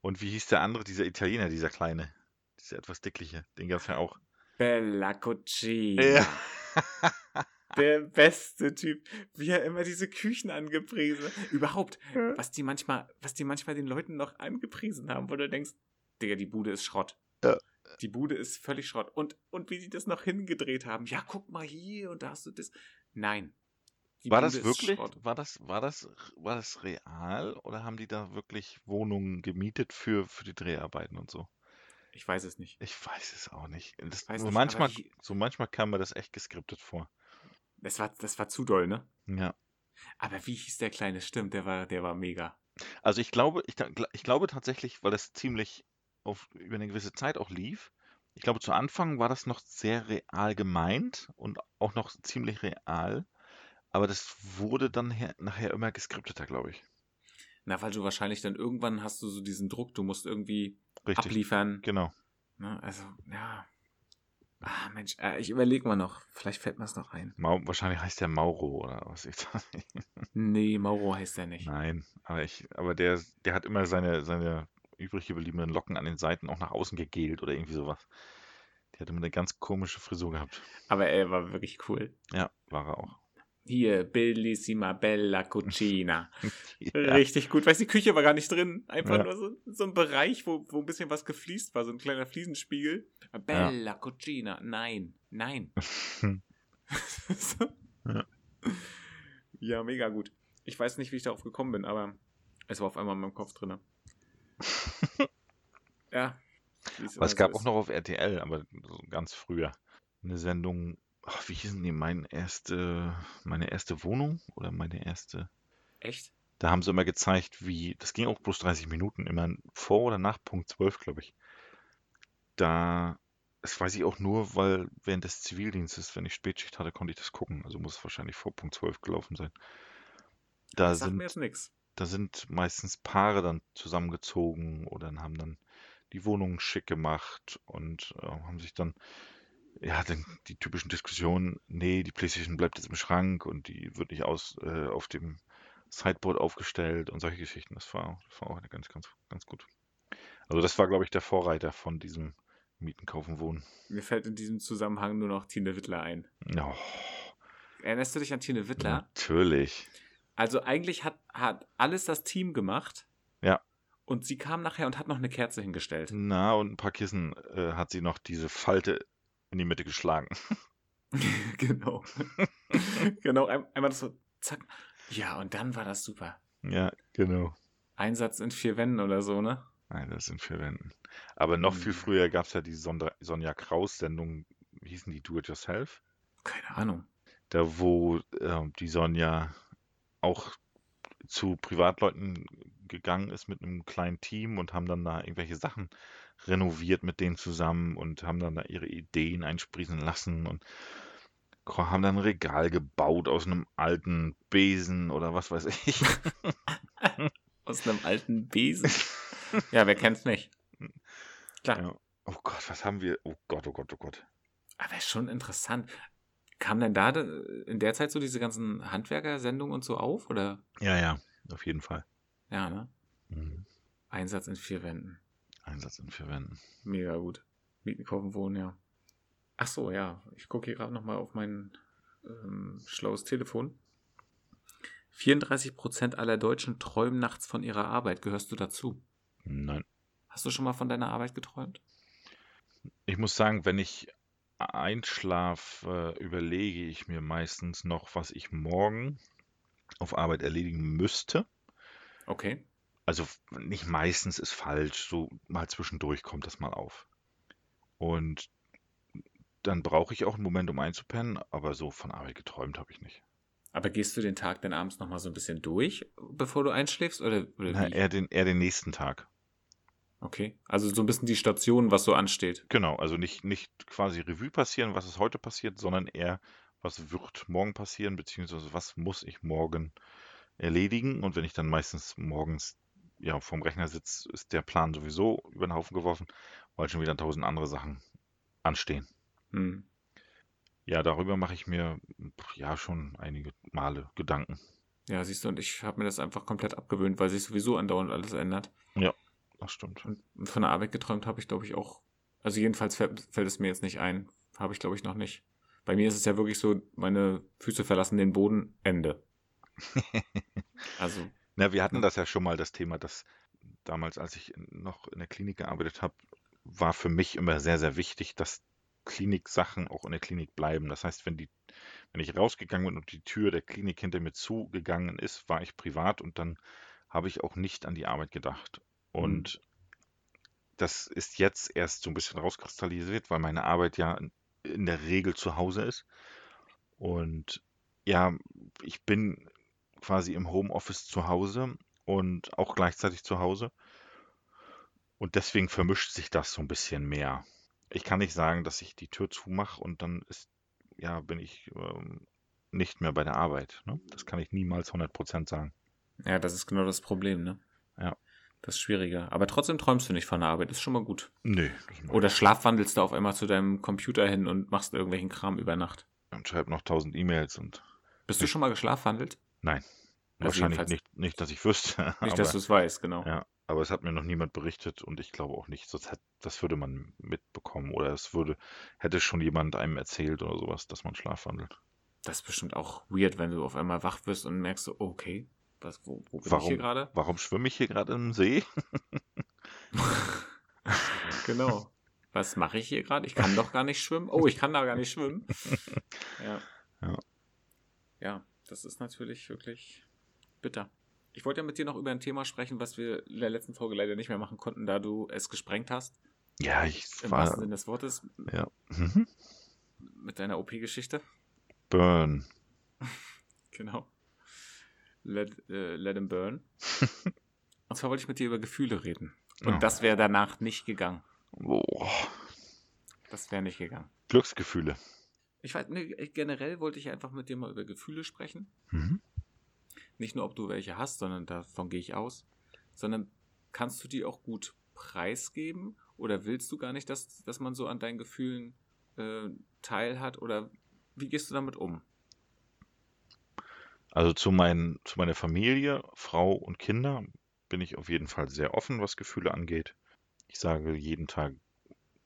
S1: Und wie hieß der andere, dieser Italiener, dieser kleine? Dieser etwas dickliche. Den gab es ja auch.
S2: Bella Cucina.
S1: Ja.
S2: Der beste Typ. Wie er immer diese Küchen angepriesen hat. Überhaupt, was die manchmal, was die manchmal den Leuten noch angepriesen haben, wo du denkst, Digga, die Bude ist Schrott.
S1: Ja.
S2: Die Bude ist völlig Schrott. Und, und wie die das noch hingedreht haben. Ja, guck mal hier und da hast du das. Nein. Die
S1: War
S2: Bude
S1: das wirklich? War das, war das, war das real oder haben die da wirklich Wohnungen gemietet für, für die Dreharbeiten und so?
S2: Ich weiß es nicht.
S1: Ich weiß es auch nicht. Das,
S2: Weiß
S1: so
S2: nicht,
S1: manchmal,
S2: wie-
S1: so manchmal kam mir das echt geskriptet vor.
S2: Das war, das war zu doll, ne?
S1: Ja.
S2: Aber wie hieß der kleine? Stimmt, der war, der war mega.
S1: Also ich glaube, ich, ich glaube tatsächlich, weil das ziemlich auf, über eine gewisse Zeit auch lief, Ich glaube, zu Anfang war das noch sehr real gemeint und auch noch ziemlich real. Aber das wurde dann her nachher immer geskripteter, glaube ich.
S2: Na, weil du wahrscheinlich dann irgendwann hast du so diesen Druck, du musst irgendwie
S1: Richtig.
S2: abliefern.
S1: Genau.
S2: Ne? Also, ja. Ah, Mensch, äh, ich überlege mal noch. Vielleicht fällt mir es noch ein.
S1: Mau wahrscheinlich heißt der Mauro oder was ich da.
S2: Nee, Mauro heißt der nicht.
S1: Nein, aber ich, aber der, der hat immer seine, seine übrig gebliebenen Locken an den Seiten auch nach außen gegelt oder irgendwie sowas. Der hatte immer eine ganz komische Frisur gehabt.
S2: Aber er war wirklich cool.
S1: Ja, war er auch.
S2: Hier, Bellissima Bella Cucina.
S1: Ja.
S2: Richtig gut. Weißt du, die Küche war gar nicht drin. Einfach
S1: Ja.
S2: nur so, so ein Bereich, wo, wo ein bisschen was gefliest war, so ein kleiner Fliesenspiegel. Bella Cucina. Nein, nein. So.
S1: Ja.
S2: ja, mega gut. Ich weiß nicht, wie ich darauf gekommen bin, aber es war auf einmal in meinem Kopf drin. ja. es
S1: gab
S2: so
S1: auch noch auf RTL, aber so ganz früher, eine Sendung, ach, wie hießen die, meine erste, meine erste Wohnung oder meine erste,
S2: Echt?
S1: da haben sie immer gezeigt, wie, das ging auch bloß 30 Minuten, immer vor oder nach Punkt 12, glaube ich. Da, das weiß ich auch nur, weil während des Zivildienstes, wenn ich Spätschicht hatte, konnte ich das gucken. Also muss es wahrscheinlich vor Punkt 12 gelaufen sein. Da
S2: Sagt mir
S1: sind,
S2: jetzt nichts.
S1: Da sind meistens Paare dann zusammengezogen oder haben dann die Wohnungen schick gemacht und äh, haben sich dann, ja, dann die typischen Diskussionen, nee, die PlayStation bleibt jetzt im Schrank und die wird nicht aus, äh, auf dem Sideboard aufgestellt und solche Geschichten. Das war, das war auch ganz, ganz, ganz gut. Also das war, glaube ich, der Vorreiter von diesem Mieten, Kaufen, Wohnen.
S2: Mir fällt in diesem Zusammenhang nur noch Tine Wittler ein.
S1: Oh,
S2: Erinnerst du dich an Tine Wittler?
S1: natürlich.
S2: Also eigentlich hat, hat alles das Team gemacht.
S1: Ja.
S2: Und sie kam nachher und hat noch eine Kerze hingestellt.
S1: Na, und ein paar Kissen äh, hat sie noch diese Falte in die Mitte geschlagen.
S2: genau. genau, ein, einmal das so, zack. Ja, und dann war das super.
S1: Ja, genau.
S2: Einsatz in vier Wänden oder so, ne?
S1: Nein, das sind Verwenden. Aber noch viel
S2: Hm.
S1: früher gab es ja die Sonda Sonja Kraus-Sendung, wie hießen die Do It Yourself?
S2: Keine Ahnung.
S1: Da, wo ähm, die Sonja auch zu Privatleuten gegangen ist mit einem kleinen Team und haben dann da irgendwelche Sachen renoviert mit denen zusammen und haben dann da ihre Ideen einsprießen lassen und haben dann ein Regal gebaut aus einem alten Besen oder was weiß ich.
S2: Aus einem alten Besen. ja, wer kennt's nicht? Klar.
S1: Ja. Oh Gott, was haben wir? Oh Gott, oh Gott, oh Gott.
S2: Aber ist schon interessant. Kam denn da de- in der Zeit so diese ganzen Handwerkersendungen und so auf? Oder?
S1: Ja, ja, auf jeden Fall.
S2: Ja, ne?
S1: Mhm.
S2: Einsatz in vier Wänden.
S1: Einsatz in Verwenden.
S2: Mega gut. Mieten, kaufen, wohnen, ja. Ach so, ja. Ich gucke hier gerade nochmal auf mein ähm, schlaues Telefon. 34% aller Deutschen träumen nachts von ihrer Arbeit. Gehörst du dazu?
S1: Nein.
S2: Hast du schon mal von deiner Arbeit geträumt?
S1: Ich muss sagen, wenn ich einschlafe, überlege ich mir meistens noch, was ich morgen auf Arbeit erledigen müsste.
S2: Okay.
S1: Also nicht meistens ist falsch, so mal zwischendurch kommt das mal auf. Und dann brauche ich auch einen Moment, um einzupennen, aber so von Arbeit geträumt habe ich nicht.
S2: Aber gehst du den Tag dann abends nochmal so ein bisschen durch, bevor du einschläfst? Oder, oder
S1: Na, eher den, eher den nächsten Tag.
S2: Okay. Also so ein bisschen die Station, was so ansteht.
S1: Genau, also nicht, nicht quasi Revue passieren, was ist heute passiert, sondern eher, was wird morgen passieren, beziehungsweise was muss ich morgen erledigen. Und wenn ich dann meistens morgens ja, vorm Rechner sitze, ist der Plan sowieso über den Haufen geworfen, weil schon wieder tausend andere Sachen anstehen.
S2: Hm.
S1: Ja, darüber mache ich mir ja schon einige Male Gedanken.
S2: Ja, siehst du, und ich habe mir das einfach komplett abgewöhnt, weil sich sowieso andauernd alles ändert.
S1: Das stimmt.
S2: Und von der Arbeit geträumt habe ich, glaube ich, auch. Also jedenfalls fällt, fällt es mir jetzt nicht ein. Habe ich, glaube ich, noch nicht. Bei mir ist es ja wirklich so, meine Füße verlassen den Boden, Ende. Also,
S1: Na, wir hatten das ja schon mal, das Thema, dass damals, als ich noch in der Klinik gearbeitet habe, war für mich immer sehr, sehr wichtig, dass Kliniksachen auch in der Klinik bleiben. Das heißt, wenn die, wenn ich rausgegangen bin und die Tür der Klinik hinter mir zugegangen ist, war ich privat und dann habe ich auch nicht an die Arbeit gedacht. Und das ist jetzt erst so ein bisschen rauskristallisiert, weil meine Arbeit ja in- in der Regel zu Hause ist. Und ja, ich bin quasi im Homeoffice zu Hause und auch gleichzeitig zu Hause. Und deswegen vermischt sich das so ein bisschen mehr. ich kann nicht sagen, dass ich die Tür zumache und dann ist, ja, bin ich ähm, nicht mehr bei der Arbeit. Ne? Das kann ich niemals 100% sagen.
S2: Ja, das ist genau das Problem, ne?
S1: Ja.
S2: Das ist schwieriger. Aber trotzdem träumst du nicht von der Arbeit, ist schon mal gut.
S1: Nee.
S2: Oder schlafwandelst du auf einmal zu deinem Computer hin und machst irgendwelchen Kram über Nacht.
S1: Und schreibe noch 1000 E-Mails und
S2: Bist du schon mal geschlafwandelt?
S1: nein.
S2: Also
S1: Wahrscheinlich nicht, nicht, dass ich wüsste.
S2: Nicht,
S1: aber,
S2: dass du es weißt, genau.
S1: ja, aber es hat mir noch niemand berichtet und ich glaube auch nicht. Sonst hat, das würde man mitbekommen oder es würde, hätte schon jemand einem erzählt oder sowas, dass man schlafwandelt.
S2: Das ist bestimmt auch weird, wenn du auf einmal wach wirst und merkst so, okay, was, wo, wo bin ich hier
S1: Warum,
S2: gerade?
S1: warum schwimme ich hier gerade im See?
S2: Genau. Was mache ich hier gerade? Ich kann doch gar nicht schwimmen. Oh, ich kann da gar nicht schwimmen. Ja.
S1: Ja.
S2: Ja, das ist natürlich wirklich bitter. Ich wollte ja mit dir noch über ein Thema sprechen, was wir in der letzten Folge leider nicht mehr machen konnten, da du es gesprengt hast.
S1: Ja, ich
S2: Im
S1: war,
S2: wahrsten Sinne des Wortes.
S1: ja. Mhm.
S2: Mit deiner OP-Geschichte.
S1: Burn.
S2: Genau. Let, äh, let him burn. Und zwar wollte ich mit dir über Gefühle reden. Und
S1: Ja.
S2: das wäre danach nicht gegangen.
S1: Boah.
S2: Das wäre nicht gegangen.
S1: Glücksgefühle.
S2: Ich weiß, nee, generell wollte ich einfach mit dir mal über Gefühle sprechen.
S1: Mhm.
S2: Nicht nur, ob du welche hast, sondern davon gehe ich aus. Sondern kannst du die auch gut preisgeben? Oder willst du gar nicht, dass, dass man so an deinen Gefühlen äh, teilhat? Oder wie gehst du damit um?
S1: Also zu, meinen, zu meiner Familie, Frau und Kinder bin ich auf jeden Fall sehr offen, was Gefühle angeht. Ich sage jeden Tag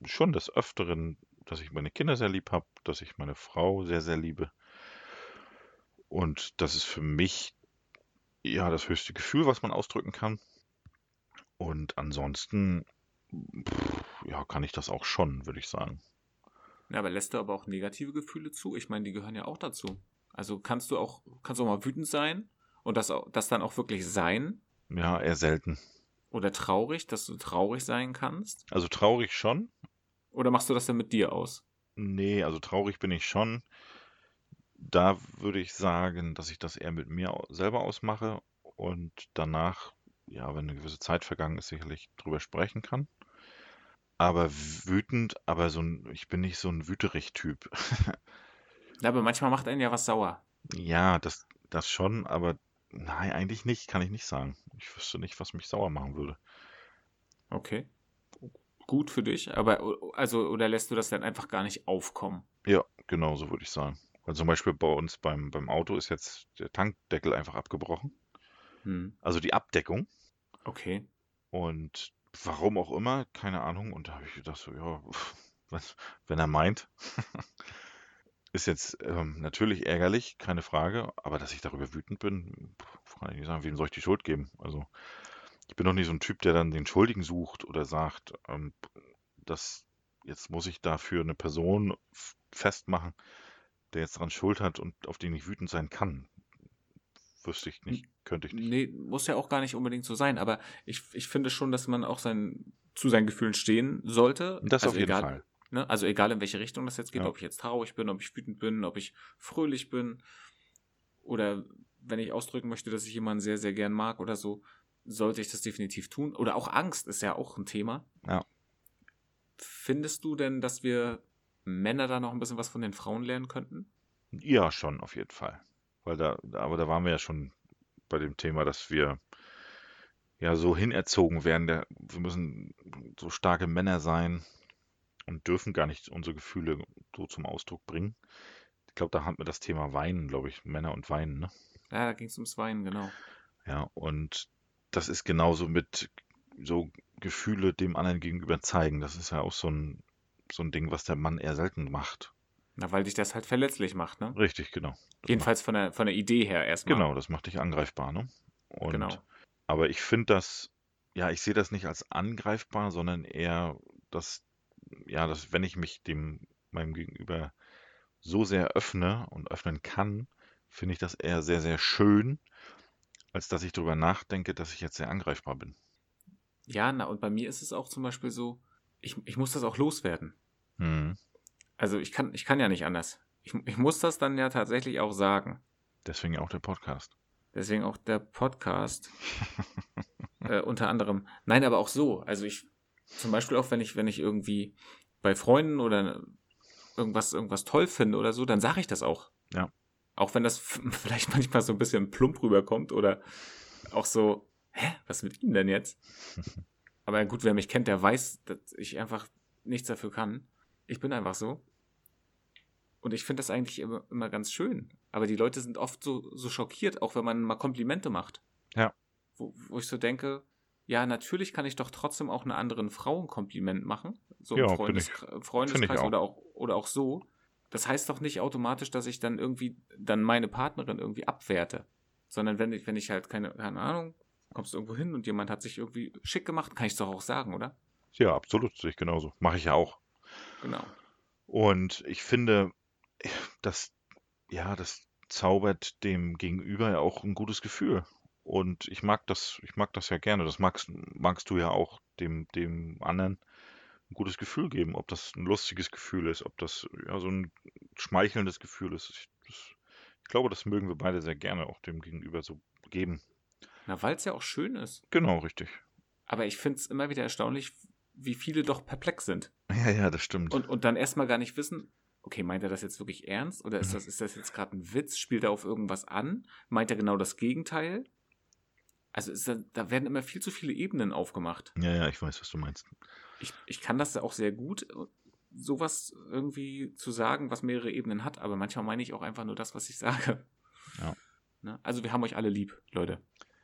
S1: schon des Öfteren, dass ich meine Kinder sehr lieb habe, dass ich meine Frau sehr, sehr liebe. Und das ist für mich ja das höchste Gefühl, was man ausdrücken kann. Und ansonsten, ja, kann ich das auch schon, würde ich sagen.
S2: Ja, aber lässt du aber auch negative Gefühle zu? Ich meine, die gehören ja auch dazu. Also kannst du auch, kannst du auch mal wütend sein und das, auch, das dann auch wirklich sein?
S1: Ja, eher selten.
S2: Oder traurig, dass du traurig sein kannst?
S1: Also traurig schon,
S2: Oder machst du das dann mit dir aus?
S1: Nee, also traurig bin ich schon. Da würde ich sagen, dass ich das eher mit mir selber ausmache und danach, ja, wenn eine gewisse Zeit vergangen ist, sicherlich drüber sprechen kann. Aber wütend, aber so ein, ich bin nicht so ein Wüterich-Typ.
S2: Ja, aber manchmal macht einen ja was sauer.
S1: Ja, das, das schon, aber nein, eigentlich nicht, kann ich nicht sagen. Ich wüsste nicht, was mich sauer machen würde.
S2: Okay. Gut für dich, aber also oder lässt du das dann einfach gar nicht aufkommen?
S1: Ja, genau so würde ich sagen. Weil zum Beispiel bei uns beim, beim Auto ist jetzt der Tankdeckel einfach abgebrochen.
S2: Hm.
S1: Also die Abdeckung.
S2: Okay.
S1: Und warum auch immer, keine Ahnung. Und da habe ich gedacht, so, ja, was, wenn er meint. Ist jetzt ähm, natürlich ärgerlich, keine Frage, aber dass ich darüber wütend bin, pf, kann ich nicht sagen, wem soll ich die Schuld geben? Also, ich bin doch nicht so ein Typ, der dann den Schuldigen sucht oder sagt, ähm, dass jetzt muss ich dafür eine Person festmachen, der jetzt daran Schuld hat und auf den ich wütend sein kann. Wüsste ich nicht, könnte ich nicht.
S2: Nee, muss ja auch gar nicht unbedingt so sein, aber ich, ich finde schon, dass man auch sein, zu seinen Gefühlen stehen sollte.
S1: Das
S2: also
S1: auf jeden
S2: egal,
S1: Fall.
S2: Ne? Also egal in welche Richtung das jetzt geht,
S1: Ja.
S2: ob ich jetzt traurig bin, ob ich wütend bin, ob ich fröhlich bin oder wenn ich ausdrücken möchte, dass ich jemanden sehr, sehr gern mag oder so, sollte ich das definitiv tun. Oder auch Angst ist ja auch ein Thema.
S1: Ja.
S2: Findest du denn, dass wir Männer da noch ein bisschen was von den Frauen lernen könnten?
S1: Ja, schon, auf jeden Fall. Weil da, aber da waren wir ja schon bei dem Thema, dass wir ja so hinerzogen werden. Wir müssen so starke Männer sein und dürfen gar nicht unsere Gefühle so zum Ausdruck bringen. Ich glaube, da hatten wir das Thema Weinen, glaube ich, Männer und Weinen, ne?
S2: Ja, da ging es ums Weinen, genau.
S1: Ja, und das ist genauso mit so Gefühle dem anderen gegenüber zeigen. Das ist ja auch so ein, so ein Ding, was der Mann eher selten macht.
S2: Na, weil dich das halt verletzlich macht, ne?
S1: Richtig, genau. Das
S2: Jedenfalls von der, von der Idee her erstmal.
S1: genau, das macht dich angreifbar, ne? Und
S2: Genau.
S1: Aber ich finde das, ja, ich sehe das nicht als angreifbar, sondern eher, dass, ja, dass wenn ich mich dem meinem Gegenüber so sehr öffne und öffnen kann, finde ich das eher sehr, sehr schön, als dass ich darüber nachdenke, dass ich jetzt sehr angreifbar bin.
S2: Ja, na, und bei mir ist es auch zum Beispiel so, ich, ich muss das auch loswerden.
S1: Hm.
S2: Also ich kann, ich kann ja nicht anders. Ich, ich muss das dann ja tatsächlich auch sagen.
S1: Deswegen auch der Podcast.
S2: Deswegen auch der Podcast. äh, unter anderem. Nein, aber auch so. Also ich, zum Beispiel auch, wenn ich, wenn ich irgendwie bei Freunden oder irgendwas, irgendwas toll finde oder so, dann sage ich das auch.
S1: Ja.
S2: Auch wenn das vielleicht manchmal so ein bisschen plump rüberkommt oder auch so, hä, was mit ihm denn jetzt? Aber gut, wer mich kennt, der weiß, dass ich einfach nichts dafür kann. Ich bin einfach so. Und ich finde das eigentlich immer, immer ganz schön. Aber die Leute sind oft so, so schockiert, auch wenn man mal Komplimente macht.
S1: Ja.
S2: Wo, wo ich so denke, ja, natürlich kann ich doch trotzdem auch einer anderen Frau ein Kompliment machen. So
S1: Ja,
S2: im Freundes
S1: ich-
S2: Freundeskreis
S1: auch.
S2: oder auch, oder auch so. Das heißt doch nicht automatisch, dass ich dann irgendwie dann meine Partnerin irgendwie abwerte. Sondern wenn ich, wenn ich halt keine, keine Ahnung, kommst du irgendwo hin und jemand hat sich irgendwie schick gemacht, kann ich es doch auch sagen, oder?
S1: Ja, absolut, sehe ich genauso. Mache ich ja auch.
S2: Genau.
S1: Und ich finde, das, ja, das zaubert dem Gegenüber ja auch ein gutes Gefühl. Und ich mag das, ich mag das ja gerne. Das magst, magst du ja auch dem, dem anderen ein gutes Gefühl geben. Ob das ein lustiges Gefühl ist, ob das ja so ein schmeichelndes Gefühl ist. Ich, das, ich glaube, das mögen wir beide sehr gerne auch dem Gegenüber so geben.
S2: Na, weil es ja auch schön ist.
S1: Genau, richtig.
S2: Aber ich finde es immer wieder erstaunlich, wie viele doch perplex sind.
S1: Ja, ja, das stimmt.
S2: Und, und dann erstmal gar nicht wissen, okay, meint er das jetzt wirklich ernst? Oder
S1: Mhm.
S2: ist das, ist das jetzt gerade ein Witz? Spielt er auf irgendwas an? Meint er genau das Gegenteil? Also da, da werden immer viel zu viele Ebenen aufgemacht.
S1: Ja, ja, ich weiß, was du meinst.
S2: Ich, ich kann das auch sehr gut, sowas irgendwie zu sagen, was mehrere Ebenen hat, aber manchmal meine ich auch einfach nur das, was ich sage.
S1: Ja.
S2: Ne? Also wir haben euch alle lieb, Leute.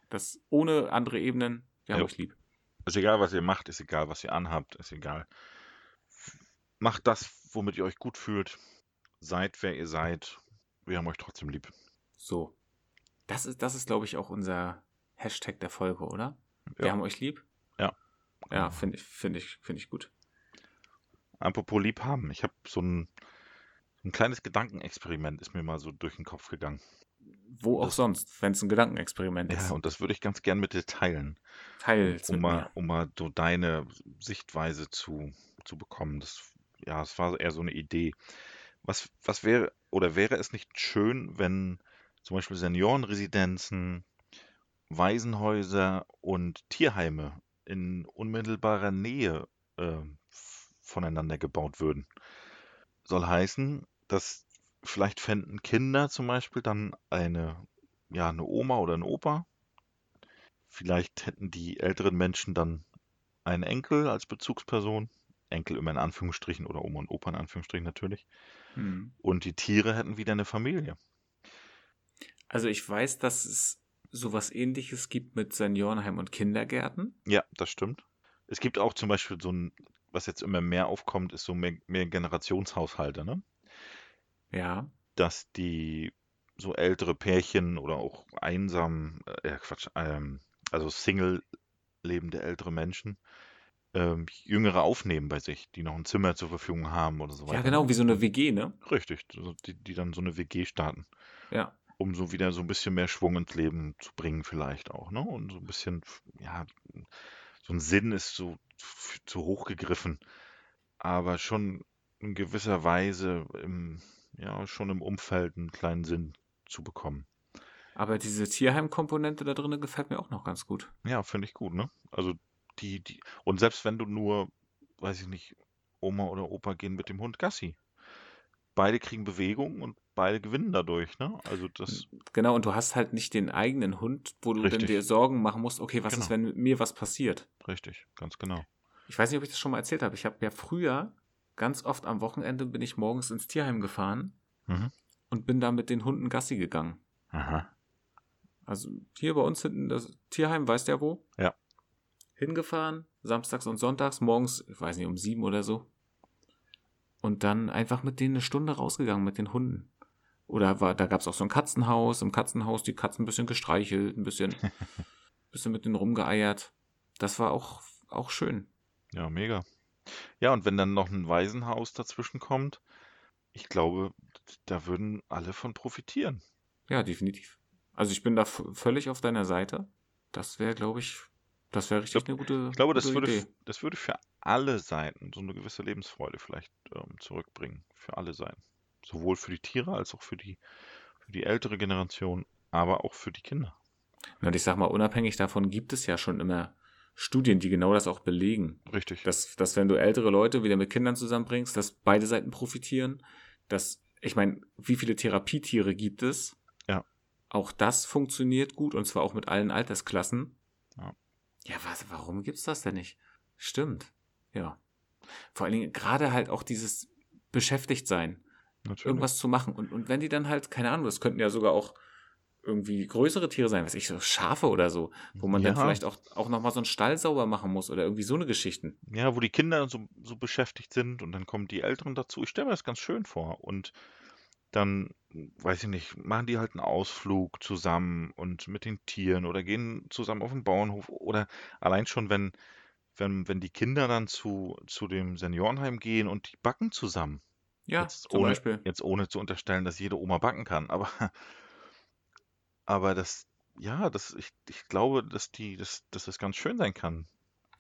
S2: Das ohne andere Ebenen, wir haben
S1: Ja.
S2: euch lieb.
S1: Ist egal, was ihr macht, ist egal, was ihr anhabt, ist egal. Macht das, womit ihr euch gut fühlt. Seid, wer ihr seid. Wir haben euch trotzdem lieb.
S2: So. Das ist, das ist, glaube ich, auch unser Hashtag der Folge, oder? Wir
S1: Ja.
S2: haben euch lieb.
S1: Ja.
S2: Ja, finde ich, finde ich, finde ich gut.
S1: Apropos lieb haben. Ich habe so ein, ein kleines Gedankenexperiment ist mir mal so durch den Kopf gegangen.
S2: Wo auch
S1: Das-
S2: sonst, wenn es ein Gedankenexperiment ist.
S1: Ja, und das würde ich ganz gern mit dir teilen.
S2: Teils
S1: um mal, um mal so deine Sichtweise zu, zu bekommen. Das, ja, es war eher so eine Idee. Was, was wäre oder wäre es nicht schön, wenn zum Beispiel Seniorenresidenzen, Waisenhäuser und Tierheime in unmittelbarer Nähe äh, voneinander gebaut würden? Soll heißen, dass vielleicht fänden Kinder zum Beispiel dann eine, ja, eine Oma oder einen Opa, Vielleicht hätten die älteren Menschen dann einen Enkel als Bezugsperson. Enkel immer in Anführungsstrichen oder Oma und Opa in Anführungsstrichen natürlich.
S2: Hm.
S1: Und die Tiere hätten wieder eine Familie.
S2: Also ich weiß, dass es sowas ähnliches gibt mit Seniorenheim und Kindergärten.
S1: Ja, das stimmt. Es gibt auch zum Beispiel so ein, was jetzt immer mehr aufkommt, ist so mehr, mehr Generationshaushalte, ne?
S2: Ja.
S1: Dass die so ältere Pärchen oder auch einsam, äh, Quatsch, ähm, also Single lebende ältere Menschen, ähm, Jüngere aufnehmen bei sich, die noch ein Zimmer zur Verfügung haben oder so weiter.
S2: Ja, genau, wie so eine WG, ne?
S1: Richtig, die, die dann so eine WG starten,
S2: Ja.
S1: Um so wieder so ein bisschen mehr Schwung ins Leben zu bringen, vielleicht auch, ne? Und so ein bisschen, ja, so ein Sinn ist so zu hoch gegriffen, aber schon in gewisser Weise im, ja, schon im Umfeld einen kleinen Sinn zu bekommen.
S2: Aber diese Tierheim-Komponente da drin gefällt mir auch noch ganz gut.
S1: Ja, finde ich gut, ne? Also die, die, und selbst wenn du nur, weiß ich nicht, Oma oder Opa gehen mit dem Hund Gassi. Beide kriegen Bewegung und beide gewinnen dadurch, ne? Also das,
S2: Genau, und du hast halt nicht den eigenen Hund, wo du dann
S1: Richtig.
S2: dir Sorgen machen musst, okay, was ist,
S1: Genau.
S2: wenn mit mir was passiert?
S1: richtig, ganz genau.
S2: Ich weiß nicht, ob ich das schon mal erzählt habe. Ich habe ja früher ganz oft am Wochenende bin ich morgens ins Tierheim gefahren
S1: Mhm.
S2: und bin da mit den Hunden Gassi gegangen.
S1: Aha.
S2: Also hier bei uns hinten das Tierheim, weißt der wo?
S1: Ja.
S2: Hingefahren, samstags und sonntags, morgens, ich weiß nicht, um sieben oder so. Und dann einfach mit denen eine Stunde rausgegangen mit den Hunden. Oder war, da gab es auch so ein Katzenhaus, im Katzenhaus die Katzen ein bisschen gestreichelt, ein bisschen, bisschen mit denen rumgeeiert. Das war auch, auch schön.
S1: Ja, mega. Ja, und wenn dann noch ein Waisenhaus dazwischen kommt, ich glaube, da würden alle von profitieren.
S2: Ja, definitiv. Also ich bin da völlig auf deiner Seite. Das wäre, glaube ich, das wäre richtig eine gute,
S1: Ich glaube, das
S2: gute
S1: würde,
S2: Idee.
S1: das würde für alle Seiten so eine gewisse Lebensfreude vielleicht ähm, zurückbringen. Für alle Seiten. Sowohl für die Tiere als auch für die, für die ältere Generation, aber auch für die Kinder.
S2: Und ich sag mal, unabhängig davon gibt es ja schon immer Studien, die genau das auch belegen.
S1: Richtig.
S2: Dass, dass wenn du ältere Leute wieder mit Kindern zusammenbringst, dass beide Seiten profitieren. Dass, ich meine, wie viele Therapietiere gibt es?
S1: Ja.
S2: Auch das funktioniert gut und zwar auch mit allen Altersklassen.
S1: Ja.
S2: Ja, was, warum gibt's das denn nicht? Stimmt. Ja. Vor allen Dingen gerade halt auch dieses beschäftigt sein,
S1: Natürlich.
S2: irgendwas zu machen. Und, und wenn die dann halt, keine Ahnung, das könnten ja sogar auch irgendwie größere Tiere sein, weiß ich, so Schafe oder so, wo man dann
S1: Ja.
S2: vielleicht auch, auch nochmal so einen Stall sauber machen muss oder irgendwie so eine Geschichten.
S1: Ja, wo die Kinder so, so beschäftigt sind und dann kommen die Älteren dazu. Ich stelle mir das ganz schön vor. Und dann, weiß ich nicht, machen die halt einen Ausflug zusammen und mit den Tieren oder gehen zusammen auf den Bauernhof oder allein schon, wenn, wenn, wenn die Kinder dann zu, zu dem Seniorenheim gehen und die backen zusammen.
S2: Ja,
S1: Jetzt
S2: zum
S1: ohne,
S2: Beispiel.
S1: jetzt ohne zu unterstellen, dass jede Oma backen kann, aber, aber das, ja, das, ich, ich glaube, dass die, dass, dass das ganz schön sein kann.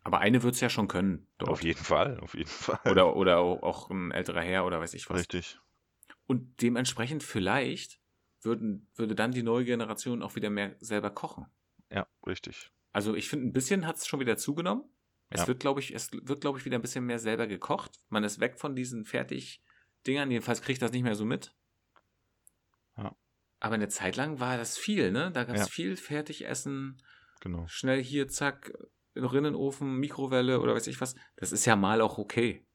S2: Aber eine wird's ja schon können
S1: Auf
S2: dort.
S1: jeden Fall, auf jeden Fall.
S2: Oder, oder auch auch ein älterer Herr oder weiß ich was.
S1: Richtig.
S2: Und dementsprechend vielleicht würden, würde dann die neue Generation auch wieder mehr selber kochen.
S1: Ja, richtig.
S2: Also ich finde, ein bisschen hat es schon wieder zugenommen. Es
S1: Ja.
S2: wird, glaube ich, es wird, glaube ich, wieder ein bisschen mehr selber gekocht. Man ist weg von diesen Fertig-Dingern. Jedenfalls kriegt das nicht mehr so mit.
S1: Ja.
S2: Aber eine Zeit lang war das viel, ne? Da gab es
S1: Ja.
S2: viel Fertigessen,
S1: Genau.
S2: schnell hier, zack, Rinnenofen, Mikrowelle oder weiß ich was. Das ist ja mal auch okay.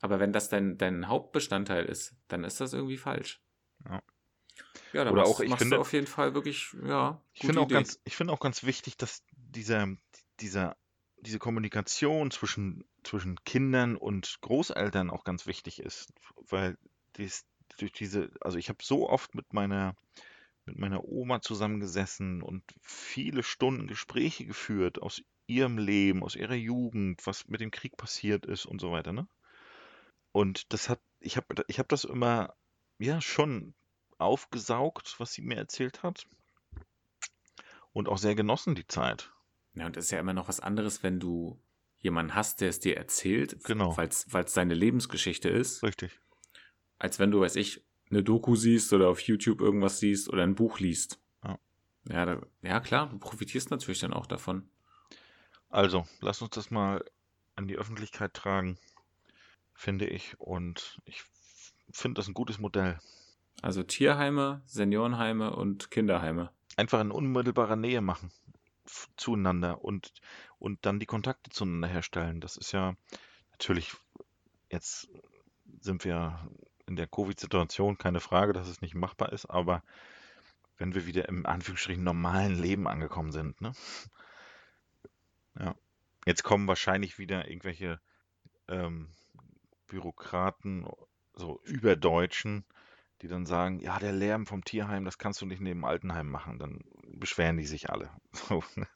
S2: Aber wenn das dein, dein Hauptbestandteil ist, dann ist das irgendwie falsch.
S1: Ja.
S2: Ja, da
S1: Oder
S2: machst,
S1: auch, ich
S2: machst
S1: finde-
S2: du auf jeden Fall wirklich, ja,
S1: Ich finde auch
S2: Idee.
S1: ganz, ich finde auch ganz wichtig, dass dieser, dieser, diese Kommunikation zwischen, zwischen Kindern und Großeltern auch ganz wichtig ist, weil dies, durch diese, also ich habe so oft mit meiner mit meiner Oma zusammengesessen und viele Stunden Gespräche geführt aus ihrem Leben, aus ihrer Jugend, was mit dem Krieg passiert ist und so weiter, ne? Und das hat, ich habe, ich habe das immer, ja, schon aufgesaugt, was sie mir erzählt hat. Und auch sehr genossen, die Zeit.
S2: Ja, und das ist ja immer noch was anderes, wenn du jemanden hast, der es dir erzählt,
S1: Genau.
S2: weil es seine Lebensgeschichte ist,
S1: Richtig.
S2: als wenn du, weiß ich, eine Doku siehst oder auf YouTube irgendwas siehst oder ein Buch liest.
S1: Ja.
S2: Ja, da, ja klar, du profitierst natürlich dann auch davon.
S1: Also, lass uns das mal an die Öffentlichkeit tragen, finde ich. Und ich finde das ein gutes Modell.
S2: Also Tierheime, Seniorenheime und Kinderheime.
S1: Einfach in unmittelbarer Nähe machen zueinander und, und dann die Kontakte zueinander herstellen. Das ist ja natürlich, jetzt sind wir in der Covid-Situation, keine Frage, dass es nicht machbar ist, aber wenn wir wieder im Anführungsstrichen normalen Leben angekommen sind, ne? Ja. Jetzt kommen wahrscheinlich wieder irgendwelche ähm, Bürokraten, so Überdeutschen, die dann sagen, ja, der Lärm vom Tierheim, das kannst du nicht neben Altenheim machen. Dann beschweren die sich alle. So, ne?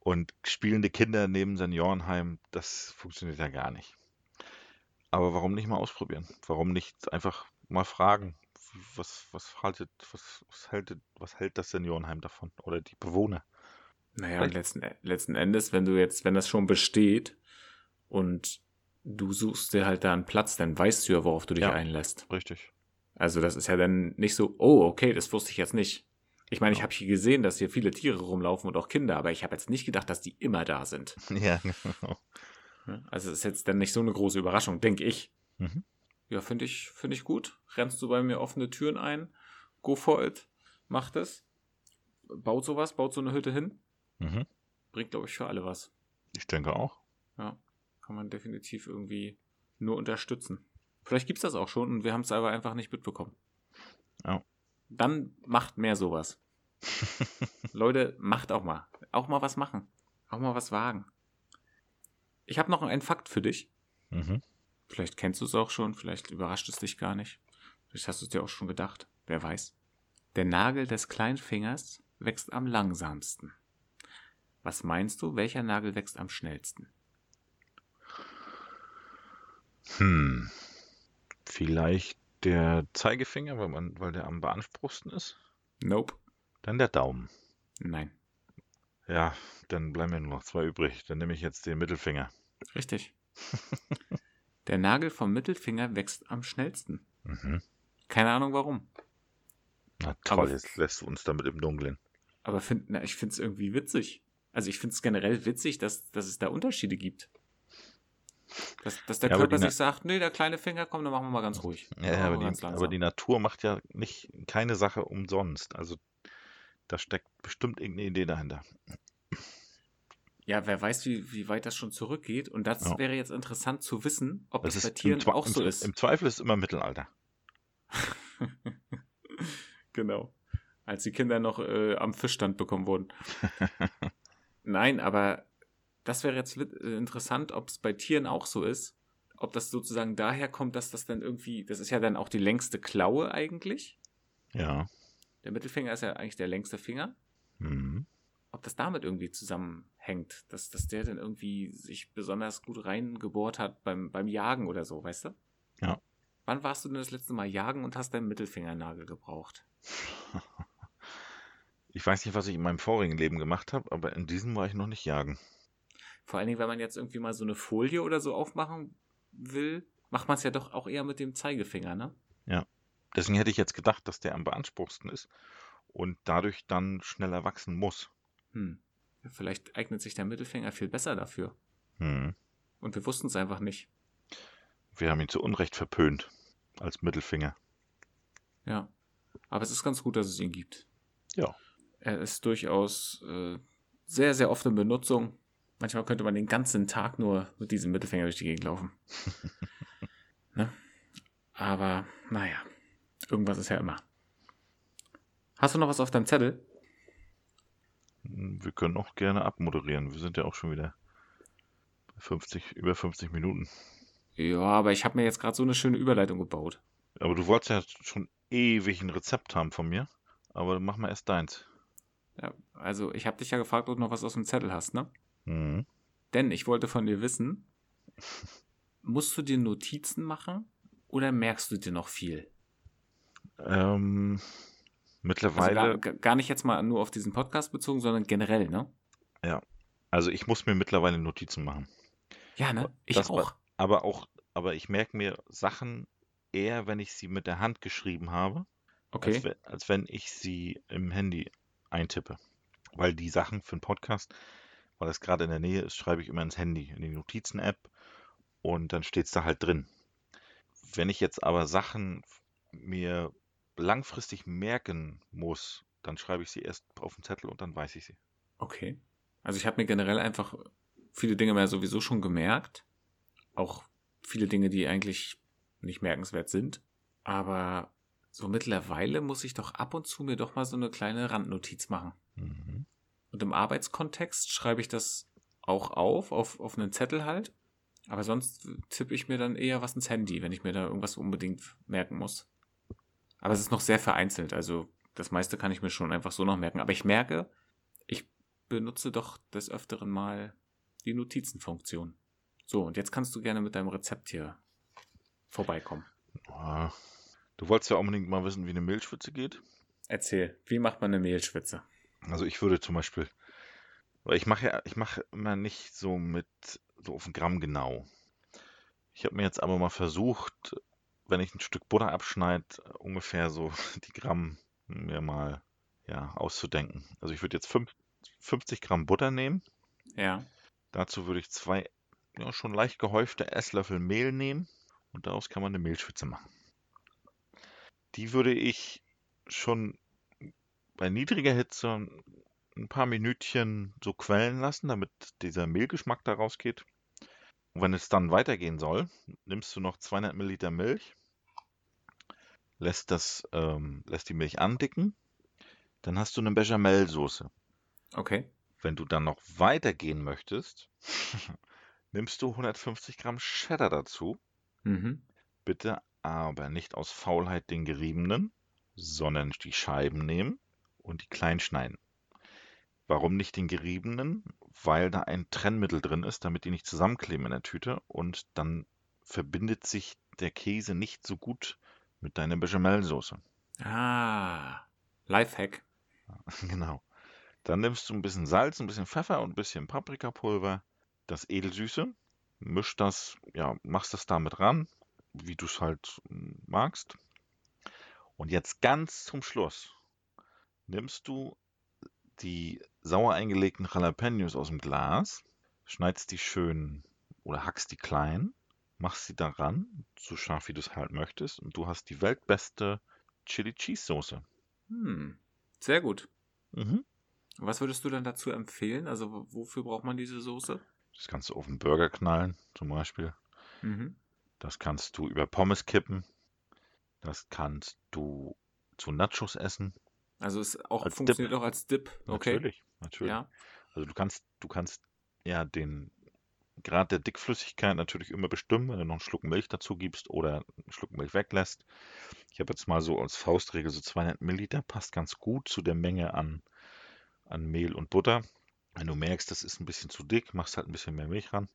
S1: Und spielende Kinder neben Seniorenheim, das funktioniert ja gar nicht. Aber warum nicht mal ausprobieren? Warum nicht einfach mal fragen, was, was haltet, was, was haltet, was hält das Seniorenheim davon? Oder die Bewohner?
S2: Naja, letzten, letzten Endes, wenn du jetzt, wenn das schon besteht und du suchst dir halt da einen Platz, dann weißt du ja, worauf du dich
S1: Ja.
S2: einlässt.
S1: Richtig.
S2: Also das ist ja dann nicht so, oh, okay, das wusste ich jetzt nicht. Ich meine, ich
S1: Ja.
S2: habe hier gesehen, dass hier viele Tiere rumlaufen und auch Kinder, aber ich habe jetzt nicht gedacht, dass die immer da sind.
S1: Ja, genau.
S2: Also es ist jetzt dann nicht so eine große Überraschung, denke ich.
S1: Mhm.
S2: Ja, finde ich, finde ich gut. Rennst du bei mir offene Türen ein? Go for it. Macht es. Baut sowas, baut so eine Hütte hin.
S1: Mhm.
S2: Bringt, glaube ich, für alle was.
S1: Ich denke auch.
S2: Ja, kann man definitiv irgendwie nur unterstützen. Vielleicht gibt's das auch schon und wir haben es aber einfach nicht mitbekommen.
S1: Ja.
S2: Dann macht mehr sowas. Leute, macht auch mal. Auch mal was machen. Auch mal was wagen. Ich habe noch einen Fakt für dich.
S1: Mhm.
S2: Vielleicht kennst du es auch schon, vielleicht überrascht es dich gar nicht. Vielleicht hast du es dir auch schon gedacht. Wer weiß. Der Nagel des Kleinfingers wächst am langsamsten. Was meinst du, welcher Nagel wächst am schnellsten?
S1: Hm. Vielleicht der Zeigefinger, weil, man, weil der am beanspruchsten ist.
S2: Nope.
S1: Dann der Daumen.
S2: Nein.
S1: Ja, dann bleiben mir nur noch zwei übrig. Dann nehme ich jetzt den Mittelfinger.
S2: Richtig. Der Nagel vom Mittelfinger wächst am schnellsten.
S1: Mhm.
S2: Keine Ahnung warum.
S1: Na toll,
S2: Aber-
S1: jetzt lässt du uns damit im Dunkeln.
S2: Aber find, na, ich finde es irgendwie witzig. Also ich finde es generell witzig, dass, dass es da Unterschiede gibt. Dass, dass der
S1: Ja,
S2: Körper sich sagt, nee, der kleine Finger, komm, dann machen wir mal ganz ruhig.
S1: Ja,
S2: Machen
S1: aber, die, aber die Natur macht ja nicht keine Sache umsonst. Also da steckt bestimmt irgendeine Idee dahinter.
S2: Ja, wer weiß, wie, wie weit das schon zurückgeht. Und das
S1: Ja.
S2: wäre jetzt interessant zu wissen, ob
S1: Das
S2: das, bei Tieren auch so ist.
S1: Im Zweifel ist es immer Mittelalter.
S2: genau. Als die Kinder noch äh, am Fischstand bekommen wurden. Nein, aber das wäre jetzt äh, interessant, ob es bei Tieren auch so ist. Ob das sozusagen daher kommt, dass das dann irgendwie, das ist ja dann auch die längste Klaue eigentlich.
S1: Ja.
S2: Der Mittelfinger ist ja eigentlich der längste Finger.
S1: Mhm.
S2: Ob das damit irgendwie zusammenhängt, dass, dass der dann irgendwie sich besonders gut reingebohrt hat beim, beim Jagen oder so, weißt du?
S1: Ja.
S2: Wann warst du denn das letzte Mal jagen und hast deinen Mittelfingernagel gebraucht?
S1: Ich weiß nicht, was ich in meinem vorigen Leben gemacht habe, aber in diesem war ich noch nicht jagen.
S2: Vor allen Dingen, wenn man jetzt irgendwie mal so eine Folie oder so aufmachen will, macht man es ja doch auch eher mit dem Zeigefinger, ne?
S1: Deswegen hätte ich jetzt gedacht, dass der am beanspruchsten ist und dadurch dann schneller wachsen muss.
S2: Hm. Vielleicht eignet sich der Mittelfinger viel besser dafür.
S1: Hm.
S2: Und wir wussten es einfach nicht.
S1: Wir haben ihn zu Unrecht verpönt als Mittelfinger.
S2: Ja. Aber es ist ganz gut, dass es ihn gibt.
S1: Ja.
S2: Er ist durchaus äh, sehr, sehr oft in Benutzung. Manchmal könnte man den ganzen Tag nur mit diesem Mittelfinger durch die Gegend laufen. ne? Aber, naja. Irgendwas ist ja immer. Hast du noch was auf deinem Zettel?
S1: Wir können auch gerne abmoderieren. Wir sind ja auch schon wieder bei 50, über 50 Minuten.
S2: Ja, aber ich habe mir jetzt gerade so eine schöne Überleitung gebaut.
S1: Aber du wolltest ja schon ewig ein Rezept haben von mir. Aber mach mal erst deins.
S2: Ja, also, ich habe dich ja gefragt, ob du noch was aus dem Zettel hast, ne?
S1: Mhm.
S2: Denn ich wollte von dir wissen, musst du dir Notizen machen oder merkst du dir noch viel?
S1: Ähm,
S2: Also
S1: mittlerweile,
S2: gar, gar nicht jetzt mal nur auf diesen Podcast bezogen, sondern generell, ne?
S1: also ich muss mir mittlerweile Notizen machen.
S2: Ja, ne? Ich
S1: Das war-
S2: auch.
S1: Aber auch, aber ich merke mir Sachen eher, wenn ich sie mit der Hand geschrieben habe, als,
S2: Okay.
S1: wenn, als wenn ich sie im Handy eintippe. Weil die Sachen für den Podcast, weil das gerade in der Nähe ist, schreibe ich immer ins Handy, in die Notizen-App und dann steht es da halt drin. Wenn ich jetzt aber Sachen mir langfristig merken muss, dann schreibe ich sie erst auf den Zettel und dann weiß ich sie.
S2: Okay. Also ich habe mir generell einfach viele Dinge mehr sowieso schon gemerkt. Auch viele Dinge, die eigentlich nicht merkenswert sind. Aber so mittlerweile muss ich doch ab und zu mir doch mal so eine kleine Randnotiz machen.
S1: Mhm.
S2: Und im Arbeitskontext schreibe ich das auch auf, auf, auf einen Zettel halt. Aber sonst tippe ich mir dann eher was ins Handy, wenn ich mir da irgendwas unbedingt merken muss. Aber es ist noch sehr vereinzelt. Also das meiste kann ich mir schon einfach so noch merken. Aber ich merke, ich benutze doch des Öfteren mal die Notizenfunktion. So, und jetzt kannst du gerne mit deinem Rezept hier vorbeikommen.
S1: Ah, Du wolltest ja unbedingt mal wissen, wie eine Mehlschwitze geht.
S2: Erzähl, wie macht man eine Mehlschwitze?
S1: Also ich würde zum Beispiel, weil ich mache ja, ich mache immer nicht so mit so auf ein Gramm genau. Ich habe mir jetzt aber mal versucht, wenn ich ein Stück Butter abschneide, ungefähr so die Gramm mir mal ja auszudenken. Also ich würde jetzt fünf- 50 Gramm Butter nehmen.
S2: Ja,
S1: Dazu würde ich zwei ja, schon leicht gehäufte Esslöffel Mehl nehmen und daraus kann man eine Mehlschwitze machen. Die würde ich schon bei niedriger Hitze ein paar Minütchen so quellen lassen, damit dieser Mehlgeschmack da rausgeht. Und wenn es dann weitergehen soll, nimmst du noch 200 Milliliter Milch, lässt, das, ähm, lässt die Milch andicken, dann hast du eine Bechamelsoße.
S2: okay.
S1: Wenn du dann noch weitergehen möchtest, nimmst du 150 Gramm Cheddar dazu.
S2: Mhm.
S1: Bitte aber nicht aus Faulheit den geriebenen, sondern die Scheiben nehmen und die klein schneiden. Warum nicht den geriebenen? Weil da ein Trennmittel drin ist, damit die nicht zusammenkleben in der Tüte und dann verbindet sich der Käse nicht so gut mit deiner Bechamelsoße.
S2: Ah, Lifehack.
S1: Genau. Dann nimmst du ein bisschen Salz, ein bisschen Pfeffer und ein bisschen Paprikapulver, das Edelsüße, misch das, ja, machst das damit ran, wie du es halt magst. Und jetzt ganz zum Schluss nimmst du die sauer eingelegten Jalapenos aus dem Glas, schneidest die schön oder hackst die klein, machst sie daran, so scharf wie du es halt möchtest, und du hast die weltbeste Chili Cheese Soße.
S2: Hm. Sehr gut.
S1: Mhm.
S2: Was würdest du dann dazu empfehlen? Also wofür braucht man diese Soße?
S1: Das kannst du auf einen Burger knallen, zum Beispiel.
S2: Mhm.
S1: Das kannst du über Pommes kippen. Das kannst du zu Nachos essen.
S2: Also es auch
S1: Als
S2: funktioniert auch als Dip. Okay.
S1: Natürlich, natürlich.
S2: Ja.
S1: Also du kannst, du kannst ja den Grad der Dickflüssigkeit natürlich immer bestimmen, wenn du noch einen Schluck Milch dazu gibst oder einen Schluck Milch weglässt. Ich habe jetzt mal so als Faustregel so 200 Milliliter, passt ganz gut zu der Menge an, an Mehl und Butter. Wenn du merkst, das ist ein bisschen zu dick, machst halt ein bisschen mehr Milch ran,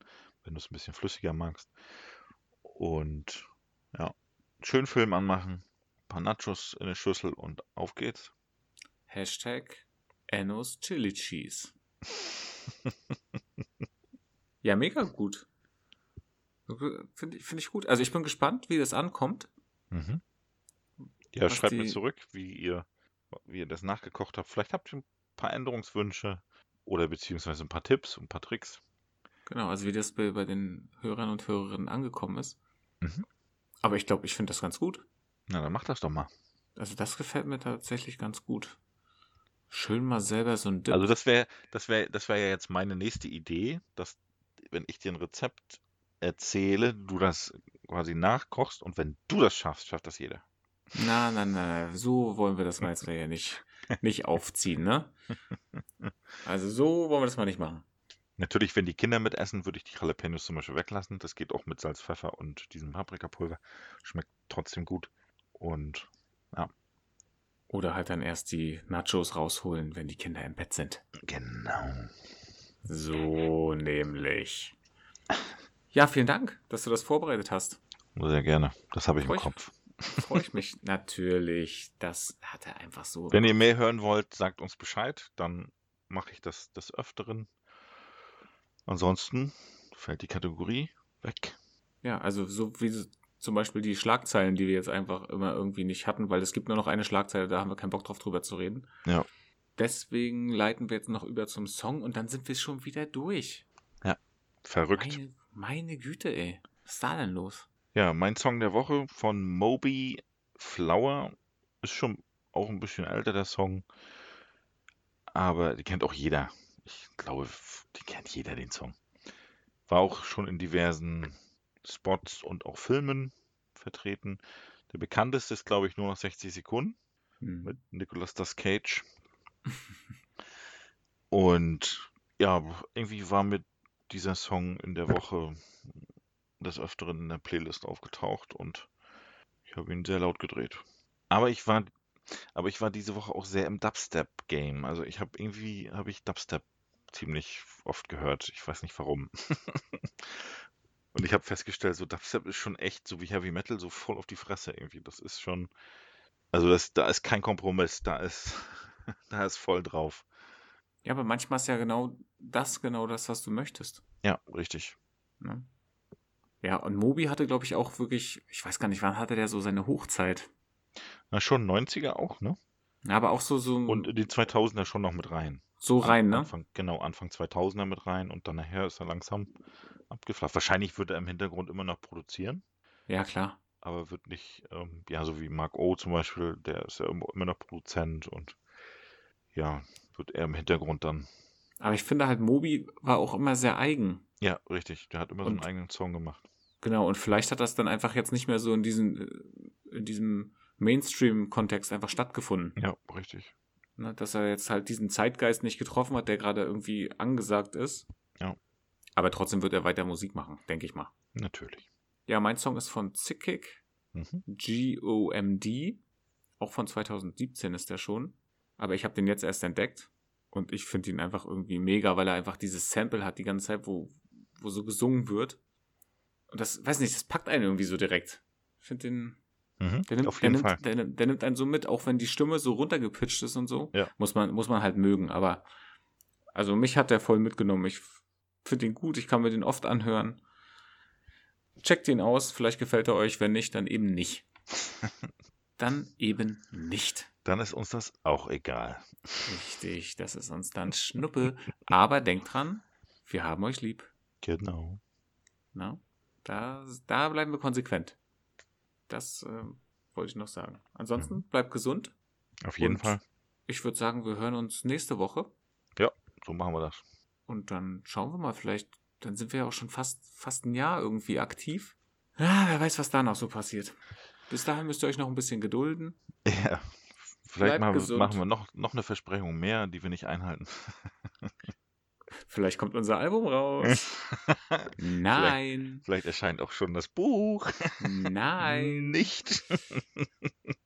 S1: wenn du es ein bisschen flüssiger magst. Und ja, schön Film anmachen, ein paar Nachos in eine Schüssel und auf geht's.
S2: Hashtag Ennos Chili Cheese. ja, mega gut. Finde ich, find ich gut. Also ich bin gespannt, wie das ankommt.
S1: Mhm. Ja,
S2: Was
S1: schreibt mir
S2: die-
S1: zurück, wie ihr, wie ihr das nachgekocht habt. Vielleicht habt ihr ein paar Änderungswünsche oder beziehungsweise ein paar Tipps und ein paar Tricks.
S2: Genau, also wie das bei, bei den Hörern und Hörerinnen angekommen ist.
S1: Mhm.
S2: Aber ich glaube, ich finde das ganz gut.
S1: Na, dann macht das doch mal.
S2: Also das gefällt mir tatsächlich ganz gut. Schön mal selber so ein Dip.
S1: Also das wäre, das wäre, das wäre ja jetzt meine nächste Idee, dass wenn ich dir ein Rezept erzähle, du das quasi nachkochst und wenn du das schaffst, schafft das jeder.
S2: Na, na, na, so wollen wir das mal jetzt ja nicht, nicht aufziehen, ne? Also so wollen wir das mal nicht machen.
S1: Natürlich, wenn die Kinder mitessen, würde ich die Jalapenos zum Beispiel weglassen. Das geht auch mit Salz, Pfeffer und diesem Paprikapulver. Schmeckt trotzdem gut. Und
S2: Oder halt dann erst die Nachos rausholen, wenn die Kinder im Bett sind.
S1: genau.
S2: So nämlich. Ja, vielen Dank, dass du das vorbereitet hast.
S1: Sehr gerne. Das habe ich
S2: Freu
S1: im
S2: ich-
S1: Kopf.
S2: Freue ich mich natürlich. Das hat er einfach so.
S1: Wenn ihr mehr hören wollt, sagt uns Bescheid, dann mache ich das des Öfteren. Ansonsten fällt die Kategorie weg.
S2: Ja, also so wie zum Beispiel die Schlagzeilen, die wir jetzt einfach immer irgendwie nicht hatten, weil es gibt nur noch eine Schlagzeile, da haben wir keinen Bock drauf drüber zu reden.
S1: Ja.
S2: Deswegen leiten wir jetzt noch über zum Song und dann sind wir schon wieder durch.
S1: Verrückt.
S2: Meine, meine Güte, ey. Was ist da denn los?
S1: Ja, mein Song der Woche von Moby Flower ist schon auch ein bisschen älter, der Song. Aber die kennt auch jeder. Ich glaube, die kennt jeder, den Song. War auch schon in diversen Spots und auch Filmen vertreten. Der bekannteste ist, glaube ich, nur noch 60 Sekunden.
S2: Hm.
S1: mit Nicolas das Cage. Und ja, irgendwie war mir dieser Song in der Woche des Öfteren in der Playlist aufgetaucht und ich habe ihn sehr laut gedreht. Aber ich war, aber ich war diese Woche auch sehr im Dubstep-Game. Also ich habe irgendwie, habe ich Dubstep ziemlich oft gehört. Ich weiß nicht warum. Und ich habe festgestellt, so Dubstep ist schon echt so wie Heavy Metal, so voll auf die Fresse irgendwie. Das ist schon, also das, da ist kein Kompromiss, da ist, da ist voll drauf.
S2: Ja, aber manchmal ist ja genau das genau das, was du möchtest.
S1: Ja, richtig.
S2: Ne? Ja, und Moby hatte, glaube ich, auch wirklich, ich weiß gar nicht, wann hatte der so seine Hochzeit.
S1: Na, schon 90er auch, ne?
S2: Ja, aber auch so, so
S1: Und die 2000er schon noch mit rein.
S2: So rein, ne?
S1: Anfang, genau, Anfang 2000er mit rein und dann nachher ist er langsam abgeflacht. Wahrscheinlich wird er im Hintergrund immer noch produzieren,
S2: Ja, klar.
S1: aber wird nicht, ähm, ja, so wie Mark O zum Beispiel, der ist ja immer noch Produzent und ja, wird er im Hintergrund dann.
S2: Aber ich finde halt, Moby war auch immer sehr eigen.
S1: Ja, richtig, der hat immer so
S2: Und-
S1: einen eigenen Song gemacht.
S2: Genau, und vielleicht hat das dann einfach jetzt nicht mehr so in diesem, äh, in diesem Mainstream-Kontext einfach stattgefunden.
S1: Ja, richtig.
S2: Ne? Dass er jetzt halt diesen Zeitgeist nicht getroffen hat, der gerade irgendwie angesagt ist.
S1: Ja.
S2: Aber trotzdem wird er weiter Musik machen, denke ich mal.
S1: Natürlich.
S2: Ja, mein Song ist von Zickkick,
S1: Mhm.
S2: G-O-M-D. Auch von 2017 ist der schon. Aber ich habe den jetzt erst entdeckt. Und ich finde ihn einfach irgendwie mega, weil er einfach dieses Sample hat die ganze Zeit, wo, wo so gesungen wird. Und das, weiß nicht, das packt einen irgendwie so direkt. Ich finde den,
S1: Mhm.
S2: der nimmt,
S1: Auf
S2: der,
S1: jeden
S2: nimmt,
S1: Fall.
S2: der, nimmt- der nimmt einen so mit, auch wenn die Stimme so runtergepitcht ist und so.
S1: Ja.
S2: Muss man, muss man halt mögen. Aber, also mich hat der voll mitgenommen. Ich finde ihn gut, ich kann mir den oft anhören. Checkt ihn aus, vielleicht gefällt er euch, wenn nicht, dann eben nicht. Dann eben nicht.
S1: dann ist uns das auch egal.
S2: Richtig, das ist uns dann Schnuppe. Aber denkt dran, wir haben euch lieb.
S1: Genau.
S2: Na, da, da bleiben wir konsequent. Das äh, wollte ich noch sagen. Ansonsten
S1: Mhm.
S2: bleibt gesund.
S1: Auf jeden Fall.
S2: Ich würde sagen, wir hören uns nächste Woche.
S1: So machen wir das.
S2: Und dann schauen wir mal, vielleicht, dann sind wir ja auch schon fast, fast ein Jahr irgendwie aktiv. Ja, wer weiß, was da noch so passiert. Bis dahin müsst ihr euch noch ein bisschen gedulden.
S1: Ja. Vielleicht machen,
S2: gesund.
S1: machen wir noch, noch eine Versprechung mehr, die wir nicht einhalten.
S2: Vielleicht kommt unser Album raus. Nein,
S1: Vielleicht erscheint auch schon das Buch.
S2: nein.
S1: Nicht.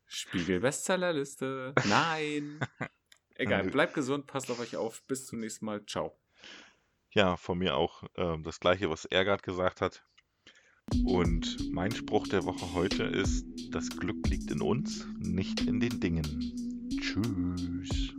S2: Spiegel-Bestsellerliste. Nein. Egal, bleibt gesund, passt auf euch auf. Bis zum nächsten Mal. Ciao.
S1: Ja, von mir auch ähm, das gleiche, was er gerade gesagt hat. Und mein Spruch der Woche heute ist, das Glück liegt in uns, nicht in den Dingen. Tschüss.